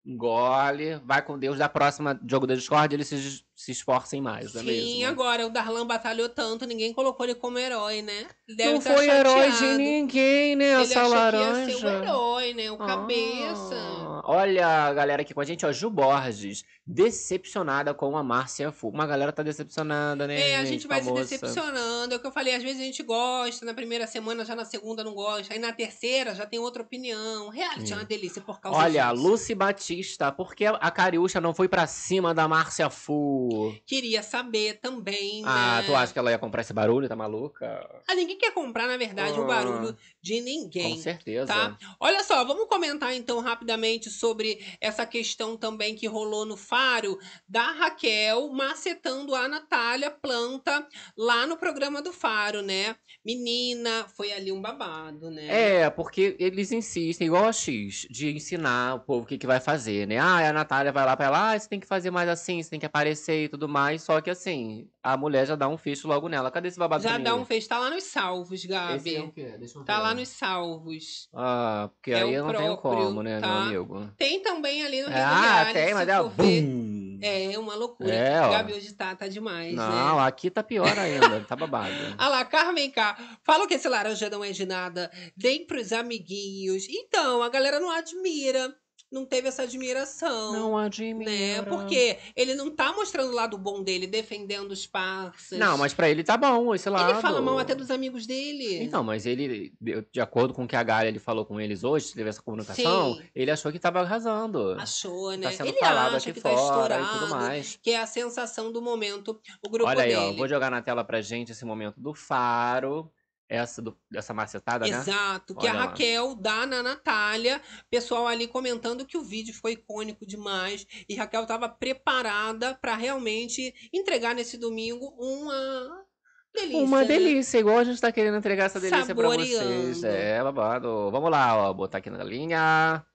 engole, vai com Deus. Da próxima jogo da Discord, eles se, se esforcem mais, não é Sim, mesmo? agora o Darlan batalhou tanto, ninguém colocou ele como herói, né? Ele deve Não tá foi herói de chateado. ninguém, né, Ele essa achou laranja. que ia ser o herói, né? O cabeça. Ah, olha a galera aqui com a gente, ó. Ju Borges, decepcionada com a Márcia Fu. Uma galera tá decepcionada, né? É, a gente vai se moça? decepcionando. É o que eu falei, às vezes a gente gosta, na primeira semana, já na segunda não gosta, aí na terceira já tem outra opinião. Reality é uma delícia por causa Olha, disso. Lucy Batista, por que a Cariúcha não foi pra cima da Márcia Fu? Queria saber também, Ah, né? tu acha que ela ia comprar esse barulho? Tá maluca? Ah, ninguém quer comprar, na verdade, o Ah. barulho de ninguém. Com certeza. Tá? Olha só, vamos comentar então rapidamente sobre essa questão também que rolou no Faro da Raquel macetando a Natália Planta lá no programa do Faro, né? Menina, foi ali um babado, né? É, porque eles insistem, igual a X, de ensinar o povo o que, que vai fazer, né? Ah, a Natália vai lá pra ela, ah, você tem que fazer mais assim, você tem que aparecer e tudo mais. Só que assim, a mulher já dá um fecho logo nela. Cadê esse babado Já pra mim? dá um fez, tá lá nos salvos, Gabi. Esse é o quê? Deixa eu Tá ver. lá nos salvos. Ah, porque É aí eu não tenho próprio, como, né, tá? meu amigo? Tem também ali no Rio Ah, tem, mas é bum! É uma loucura. É, ó. Gabi hoje tá, tá demais, né? Não, aqui tá pior ainda, tá babado. Ah lá, Carmen K. Fala que esse laranja não é de nada. Deem pros amiguinhos. Então, a galera não admira. Não teve essa admiração. Não admiro. Né? Porque ele não tá mostrando o lado bom dele, defendendo os parceiros. Não, mas pra ele tá bom esse lado. Ele fala mal até dos amigos dele. Então, mas ele, de acordo com o que a Gaia ele falou com eles hoje, teve essa comunicação, Sim. ele achou que tava arrasando. Achou, né? Tá sendo ele falado acha aqui que tá fora estourado. e tudo mais. Que é a sensação do momento, o grupo Olha aí, dele. ó, vou jogar na tela pra gente esse momento do Faro. Essa, do, dessa macetada, né? Exato, que a Olha lá. Raquel dá na Natália, pessoal ali comentando que o vídeo foi icônico demais e Raquel estava preparada para realmente entregar nesse domingo uma delícia. Uma né? delícia, igual a gente tá querendo entregar essa delícia pra vocês. É, babado. Vamos lá, ó, botar aqui na linha.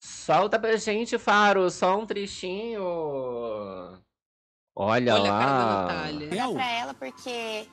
Solta pra gente, Faro, só um trechinho. Olha, Olha a cara da lá. Natália. Dá pra ela porque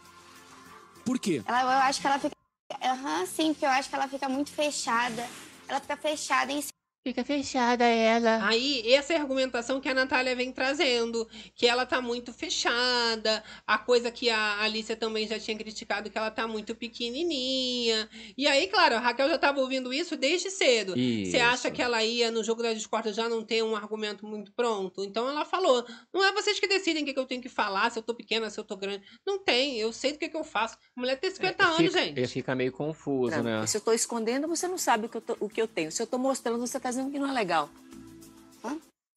Por quê? ela, eu acho que ela fica. Aham, sim, porque eu acho que ela fica muito fechada. Ela fica fechada em. Fica fechada ela. Aí, essa é a argumentação que a Natália vem trazendo, que ela tá muito fechada, a coisa que a Alicia também já tinha criticado, que ela tá muito pequenininha. E aí, claro, a Raquel já tava ouvindo isso desde cedo. Você acha que ela ia no jogo da discórdia já não ter um argumento muito pronto? Então ela falou: não é vocês que decidem o que, que eu tenho que falar, se eu tô pequena, se eu tô grande. Não tem, eu sei do que, que eu faço. A mulher tem 50 anos, fica, gente. Ele fica meio confuso, Não, né? Se eu estou escondendo, você não sabe o que eu, tô- o que eu tenho. Se eu estou mostrando, você está dizendo que não é legal.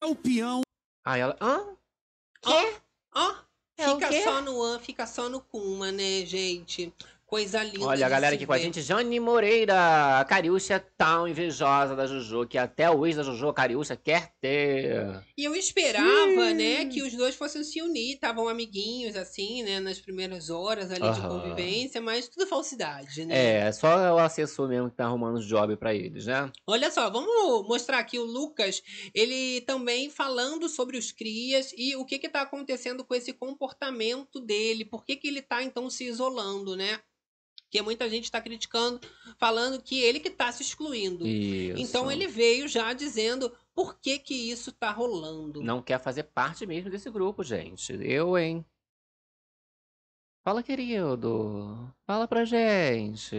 É o peão. Aí ela. Hã? Ó, ó, É o fica quê? só no an, fica só no kuma, né, gente? Coisa linda. Olha a galera aqui com a ver. gente, Jane Moreira. A Cariúcha é tão invejosa da Juju que até o ex da Juju, a Cariúcha, quer ter. E eu esperava, né, que os dois fossem se unir, estavam amiguinhos, assim, né, nas primeiras horas ali de convivência, mas tudo falsidade, né? É, só o assessor mesmo que tá arrumando os job pra eles, né? Olha só, vamos mostrar aqui o Lucas, ele também falando sobre os crias e o que que tá acontecendo com esse comportamento dele, por que que ele tá então se isolando, né? Porque muita gente está criticando, falando que ele que tá se excluindo. Isso. Então ele veio já dizendo por que que isso tá rolando. Não quer fazer parte mesmo desse grupo, gente. Eu, hein? Fala, querido. Fala pra gente.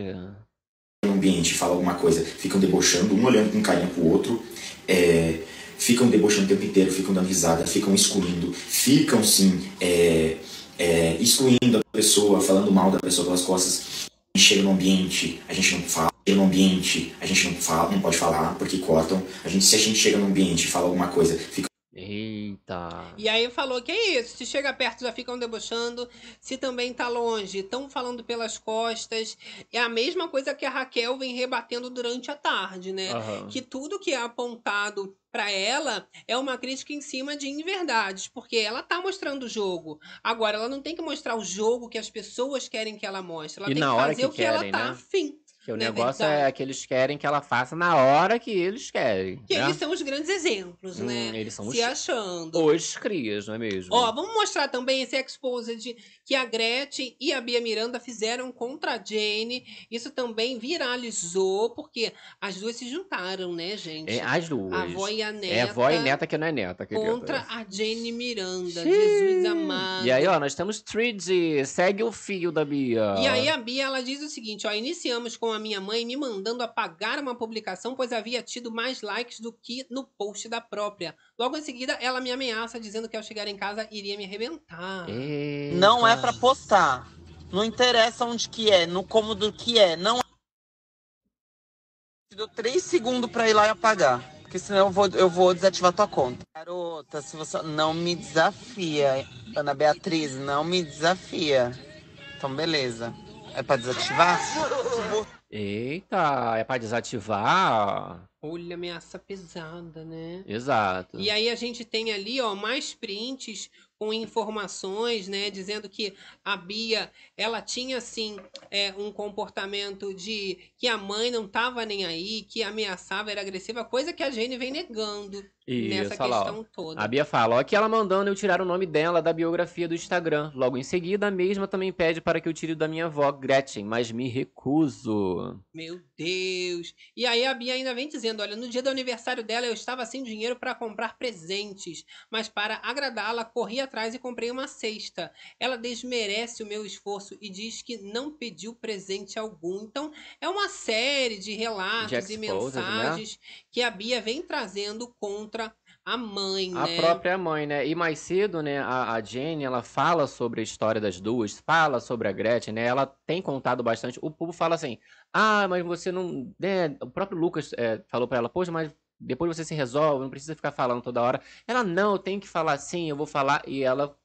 no ambiente fala alguma coisa, ficam debochando, um olhando com carinho pro outro, é, ficam debochando o tempo inteiro, ficam dando risada, ficam excluindo, ficam sim é, é, excluindo a pessoa, falando mal da pessoa pelas costas. Chega no ambiente, a gente não fala, chega no ambiente, a gente não fala, não pode falar, porque cortam. A gente, se a gente chega no ambiente e fala alguma coisa, fica Eita. E aí falou que é isso, se chega perto já ficam debochando, se também tá longe, estão falando pelas costas. É a mesma coisa que a Raquel vem rebatendo durante a tarde, né? Aham. Que tudo que é apontado pra ela é uma crítica em cima de inverdades, porque ela tá mostrando o jogo. Agora ela não tem que mostrar o jogo que as pessoas querem que ela mostre, ela E tem na que hora fazer que o que ela tá né? afim. Que o Não é negócio é verdade? que eles querem que ela faça na hora que eles querem. Que né? eles são os grandes exemplos, Hum, né? eles são Se os- achando. Os crias, não é mesmo? Ó, vamos mostrar também esse exposed que a Gretchen e a Bia Miranda fizeram contra a Jane. Isso também viralizou, porque as duas se juntaram, né, gente? É, as duas. A avó e a neta. É avó e neta que não é neta, querida. Contra a Jane Miranda. Jesus amado. E aí, ó, nós temos 3D. Segue o fio da Bia. E aí a Bia ela diz o seguinte, ó, iniciamos com a minha mãe me mandando apagar uma publicação, pois havia tido mais likes do que no post da própria. Logo em seguida, ela me ameaça dizendo que ao chegar em casa iria me arrebentar. Não é pra postar. Não interessa onde que é, no cômodo que é. Não Te dou três segundos pra ir lá e apagar. Porque senão eu vou, eu vou desativar tua conta. Garota, se você não me desafia, Ana Beatriz, não me desafia. Então, beleza. É pra desativar? Eita, é pra desativar? Olha, ameaça pesada, né? Exato. E aí a gente tem ali, ó, mais prints com informações, né, dizendo que a Bia, ela tinha assim é, um comportamento de que a mãe não tava nem aí, que ameaçava, era agressiva, coisa que a Jane vem negando nessa Isso, lá, ó. questão toda. A Bia fala, ó, que ela mandando eu tirar o nome dela da biografia do Instagram. Logo em seguida, a mesma também pede para que eu tire da minha avó, Gretchen, mas me recuso. Meu Deus. E aí a Bia ainda vem dizendo, olha, no dia do aniversário dela eu estava sem dinheiro para comprar presentes, mas para agradá-la corri atrás e comprei uma cesta. Ela desmerece o meu esforço e diz que não pediu presente algum. Então, é uma série de relatos e né? mensagens que a Bia vem trazendo contra a mãe, A né? própria mãe, né? E mais cedo, né, a, a Jenny, ela fala sobre a história das duas, fala sobre a Gretchen, né? Ela tem contado bastante. O povo fala assim, ah, mas você não... Né? O próprio Lucas é, falou pra ela, poxa, mas depois você se resolve, não precisa ficar falando toda hora. Ela, não, eu tenho que falar sim, eu vou falar. E ela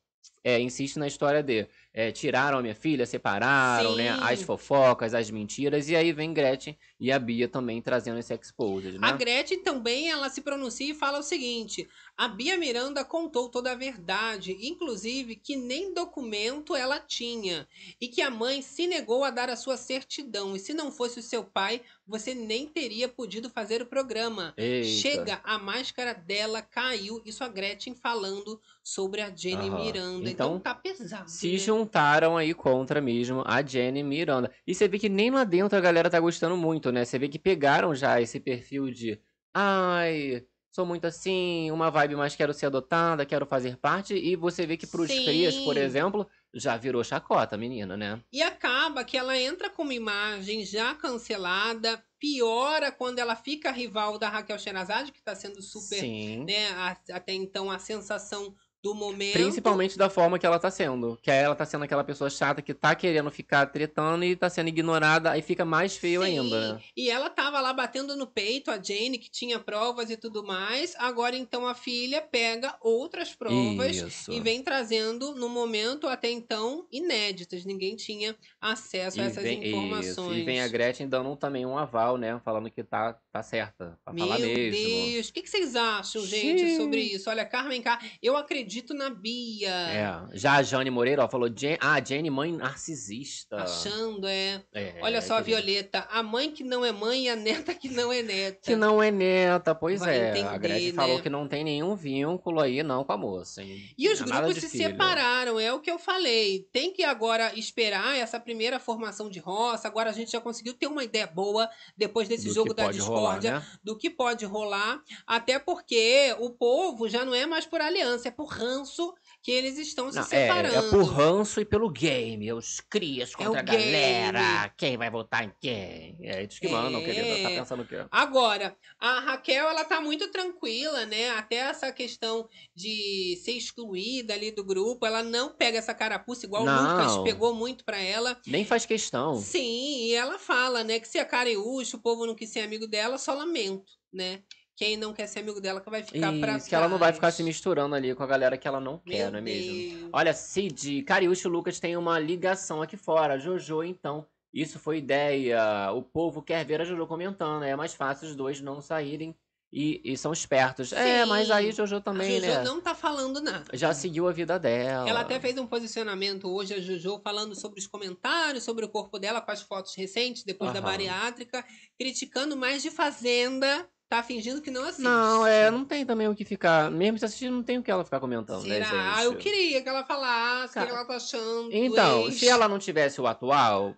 é, insiste na história de é, tiraram a minha filha, separaram, né? As Sim. fofocas, as mentiras. E aí vem Gretchen e a Bia também trazendo esse exposed, né? A Gretchen também ela se pronuncia e fala o seguinte: a Bia Miranda contou toda a verdade, inclusive que nem documento ela tinha e que a mãe se negou a dar a sua certidão. E se não fosse o seu pai, você nem teria podido fazer o programa. Eita. Chega, a máscara dela caiu. Isso a Gretchen falando sobre a Jenny Aham. Miranda. Então, Então, tá pesado. Se né? juntaram aí contra mesmo a Jenny Miranda. E você vê que nem lá dentro a galera tá gostando muito, né? Você vê que pegaram já esse perfil de ai, sou muito assim, uma vibe mais quero ser adotada, quero fazer parte. E você vê que pros crias, por Sim. exemplo, já virou chacota, menina, né? E acaba que ela entra com uma imagem já cancelada, piora quando ela fica rival da Raquel Sherazade, que está sendo super, Sim. né, a- até então a sensação do momento. Principalmente da forma que ela tá sendo. Que ela tá sendo aquela pessoa chata que tá querendo ficar tretando e tá sendo ignorada, aí fica mais feio Sim, ainda, né? E ela tava lá batendo no peito, a Jane, que tinha provas e tudo mais. Agora, então, a filha pega outras provas Isso. e vem trazendo, no momento até então, inéditas. Ninguém tinha acesso a E essas vem, isso, informações. e vem a Gretchen dando também um aval, né? Falando que tá, tá certa. Pra Meu falar mesmo. Deus, o que, que vocês acham, gente, Xiii. sobre isso? Olha, Carmen K, eu acredito na Bia. É. Já a Jane Moreira, ó, falou: Jen... Ah, Jenny, mãe narcisista. Achando, é. É, Olha só a. Violeta, a mãe que não é mãe e a neta que não é neta. Que não é neta, pois Vai é. a entender, Gretchen né? falou que não tem nenhum vínculo aí, não, com a moça. hein? E os é grupos se filho. separaram, é o que eu falei. Tem que agora esperar essa primeira formação de roça. Agora a gente já conseguiu ter uma ideia boa depois desse Do jogo da pode rolar, discórdia, né? do que pode rolar. Até porque o povo já não é mais por aliança, é por ranço que eles estão se Não, é, separando. é por ranço e pelo game. Os crias contra o a galera. game. Quem vai votar em quem? É eles que mandam, querida. Tá É. pensando o quê? Agora, a Raquel, ela tá muito tranquila, né? Até essa questão de ser excluída ali do grupo, ela não pega essa carapuça igual o Lucas Não. pegou muito pra ela. Nem faz questão. Sim, e ela fala, né, que se a Cariúcha, o povo não quis ser amigo dela, só lamento, né? Quem não quer ser amigo dela que vai ficar pra Isso, que ela não vai ficar trás. se misturando ali com a galera que ela não quer, Meu não é mesmo? Deus. Olha, Cid, Cariúcho e Lucas têm uma ligação aqui fora. Jojo, então. Isso foi ideia. O povo quer ver a Jojo comentando. É mais fácil os dois não saírem e, e são espertos. É, mas aí Sim. Jojo também, a Jojo né? não tá falando nada. Já seguiu a vida dela. Ela até fez um posicionamento hoje, a Jojo, falando sobre os comentários, sobre o corpo dela, com as fotos recentes, depois da bariátrica, criticando mais de Fazenda. Tá fingindo que não assiste. Não, é, não tem também o que ficar. Mesmo se assistir, não tem o que ela ficar comentando, né, Será? gente? Ah, eu queria que ela falasse o que ela tá achando. do Então, ex. se ela não tivesse o atual,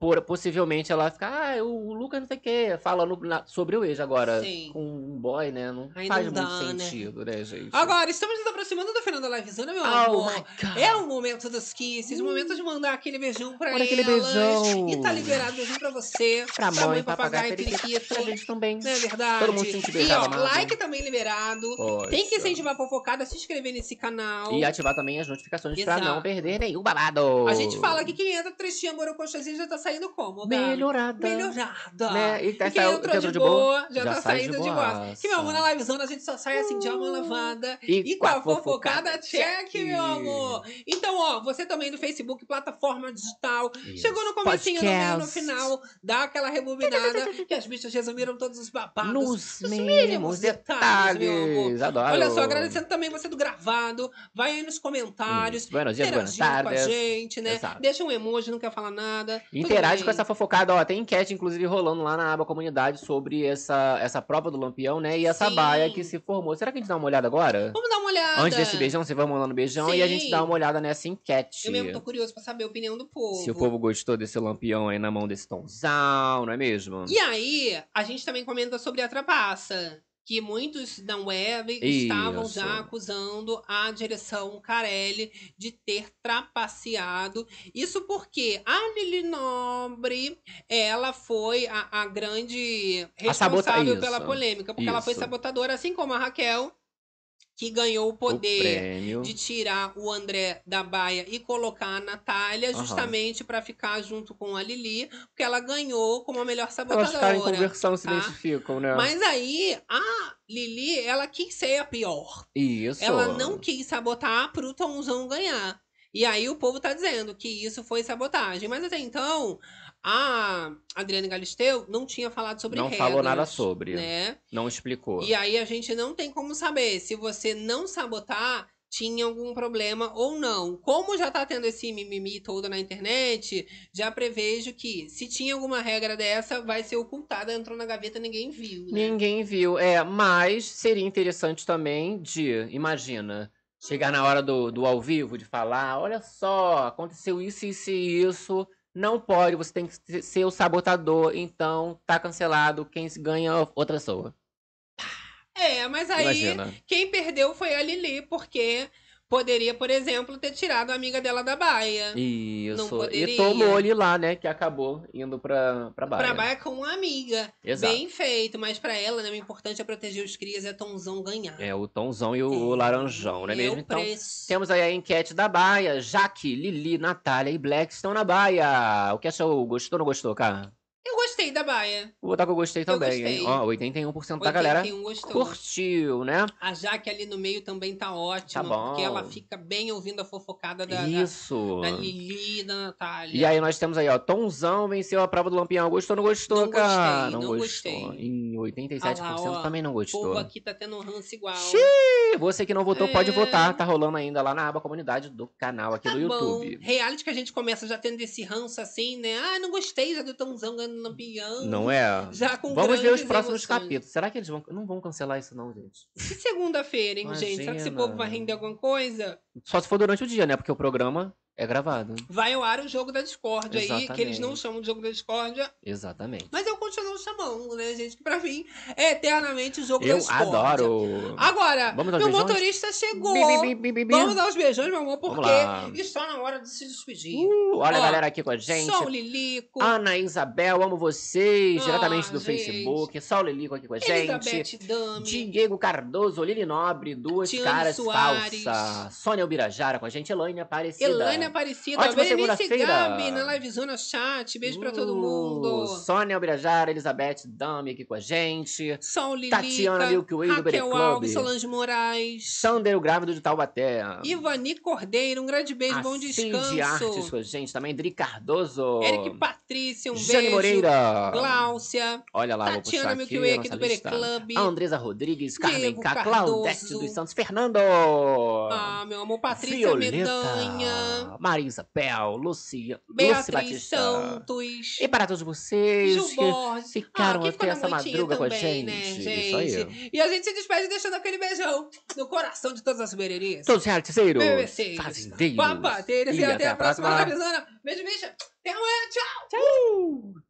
por- possivelmente ela fica, ah, o Lucas não sei o quê, falando na- sobre o ex agora. Sim. Com um boy, né? Não Aí faz muito né? sentido, né, gente? Agora, estamos nos aproximando do final da livezona, meu Oh amor. É o momento dos kisses, o momento de mandar aquele beijão pra Olha aquele beijão. E tá liberado beijão pra você, Pra mãe, papagaio, periquito. pra gente também. Não é verdade? Todo mundo se sente E beijado, ó, amado. like também liberado. Poxa. Tem que incentivar a fofocada, se inscrever nesse canal. E ativar também as notificações pra Exato. não perder nenhum babado. A gente fala que quem entra trechinha morocochazinha já tá saindo como, Gabi? Melhorada. Melhorada. Né? E E tá- quem saiu- entrou de, de boa, já, já tá sai saindo de boa. Que meu amor, na livezona a gente só sai assim de alma lavada. E E, com a fofocada, check, meu amor. Então, ó, você também no Facebook, plataforma digital. Isso. Chegou no comecinho, no meio, no Podcast. final, dá aquela rebobinada, que as bichas resumiram todos os babados. Nos os mínimos detalhes. meu amor. Adoro. Olha só, agradecendo também você do gravado. Vai aí nos comentários. Isso. Buenos dias, interagindo com a tardes. gente, né? Exato. Deixa um emoji, não quer falar nada. Tudo Interage com essa fofocada, ó. Tem enquete, inclusive, rolando lá na aba comunidade sobre essa, essa prova do Lampião, né? E essa Sim. baia que se formou. Será que a gente dá uma olhada agora? Vamos dar uma olhada. Antes desse beijão, você vai mandando beijão e a gente Sim. dá uma olhada nessa enquete. Eu mesmo tô curioso pra saber a opinião do povo. Se o povo gostou desse lampião aí na mão desse Tomzão, não é mesmo? E aí, a gente também comenta sobre a trapaça. Que muitos da web estavam Isso. já acusando a direção Carelli de ter trapaceado. Isso porque a Lili Nobre, ela foi a, a grande A sabota- responsável isso. pela polêmica. Porque ela foi Isso. sabotadora, assim como a Raquel, que ganhou o O poder prêmio. de tirar o André da baia e colocar a Natália, justamente pra ficar junto com a Lili, porque ela ganhou como a melhor Elas sabotadora. ficarem em conversão, se tá? identificam, né? Mas aí, a Lili, ela quis ser a pior. Isso. Ela não quis sabotar pro Tomzão ganhar. E aí o povo tá dizendo que isso foi sabotagem. Mas até então, a Adriane Galisteu não tinha falado sobre não regras. falou nada sobre. Né? Não explicou. E aí a gente não tem como saber se você não sabotar tinha algum problema ou não. Como já tá tendo esse mimimi todo na internet, já prevejo que se tinha alguma regra dessa, vai ser ocultada, entrou na gaveta, ninguém viu. Né? Ninguém viu. É, mas seria interessante também de, imagina, chegar na hora do, do ao vivo, de falar, olha só, aconteceu isso, isso e isso. Não pode, você tem que ser o sabotador, então tá cancelado, quem ganha outra pessoa. É, mas aí Imagina. quem perdeu foi a Lili, porque poderia, por exemplo, ter tirado a amiga dela da baia. Não Isso. poderia. E tomou ele lá, né? Que acabou indo pra, pra baia. Pra baia com uma amiga. Exato. Bem feito, mas pra ela, né, o importante é proteger os crias, é Tomzão ganhar. É, o Tomzão e o, o Laranjão, não é É mesmo? Então, preço. temos aí a enquete da Baia. Jaque, Lili, Natália e Black estão na Baia. O que achou? Gostou ou não gostou, cara? Eu gostei da baia. Vou botar que eu gostei também, hein? gostei. Ó, 81% da galera 81 gostou. curtiu, né? A Jaque ali no meio também tá ótima, Tá bom. porque ela fica bem ouvindo a fofocada da, da, Isso. da Lili e da Natália. E aí nós temos aí, ó, Tomzão venceu a prova do Lampião. Gostou ou não gostou, Não cara? gostei, não gostou. gostei. Em 87% Ah lá, ó, também não O gostou. povo aqui tá tendo um ranço igual. Xiii, você que não votou pode É. votar, tá rolando ainda lá na aba comunidade do canal aqui Tá do bom. YouTube. Reality que a gente começa já tendo esse ranço assim, né? Ah, não gostei já do Tãozão ganhando lampião. Não é? Já com Vamos ver os próximos emoções. capítulos. Será que eles vão não vão cancelar isso não, gente? E segunda-feira, hein, gente? Será que esse Imagina. povo vai render alguma coisa? Só se for durante o dia, né? Porque o programa é gravado. Vai ao ar o jogo da discórdia aí, que eles não chamam de jogo da discórdia. Exatamente. Mas eu continuo chamando, né, gente? Que pra mim é eternamente o jogo da Eu discórdia. adoro. Agora, Vamos meu beijões? motorista chegou. Bi, bi, bi. Vamos dar os beijões, meu amor, porque está na hora de se despedir. Uh, olha a Ó, galera aqui com a gente. Sou o Lilico. Ana Isabel, amo vocês. Ah, diretamente do gente. Facebook. O Lilico aqui com a Elizabeth gente. Dami. Diego Cardoso, Lili Nobre, duas Tiane caras Soares. falsas. Sônia Ubirajara com a gente. Elaine Aparecida. Elaine Aparecida, Ótima Berenice segunda-feira. Gabi na Livezona Chat. Beijo pra todo mundo. Uh, Sônia Ubirajara, Elizabeth Dami aqui com a gente. Sol Lilica, Tatiana Milky Way do Bere Raquel Club. Alves, Solange Moraes. Sander, o grávido de Taubaté. Ivani Cordeiro, um grande beijo, bom Cid Artes descanso. com a gente também. Dri Cardoso. Eric Patrícia, um Jane beijo. Moreira. Glaucia. Olha lá, vou Tatiana Milky aqui Way a aqui do Bere. Club. A Andresa Rodrigues, Carmen K, Cardoso. Claudete dos Santos, Fernando. Ah, meu amor, Patrícia Violeta, Medanha. Marisa Pel, Lucia, Beatriz Batista. Santos. E para todos vocês Gil que Borges. ficaram Ah, que até essa madruga com a também, gente. né, Isso aí. gente? E a gente se despede deixando aquele beijão no coração de todas as bererias. Todos os realitizeiros, BBCs, fazendeiros. papateiros. E, E até, até a próxima próxima. Beijo, bicha. Até amanhã. Tchau. Tchau.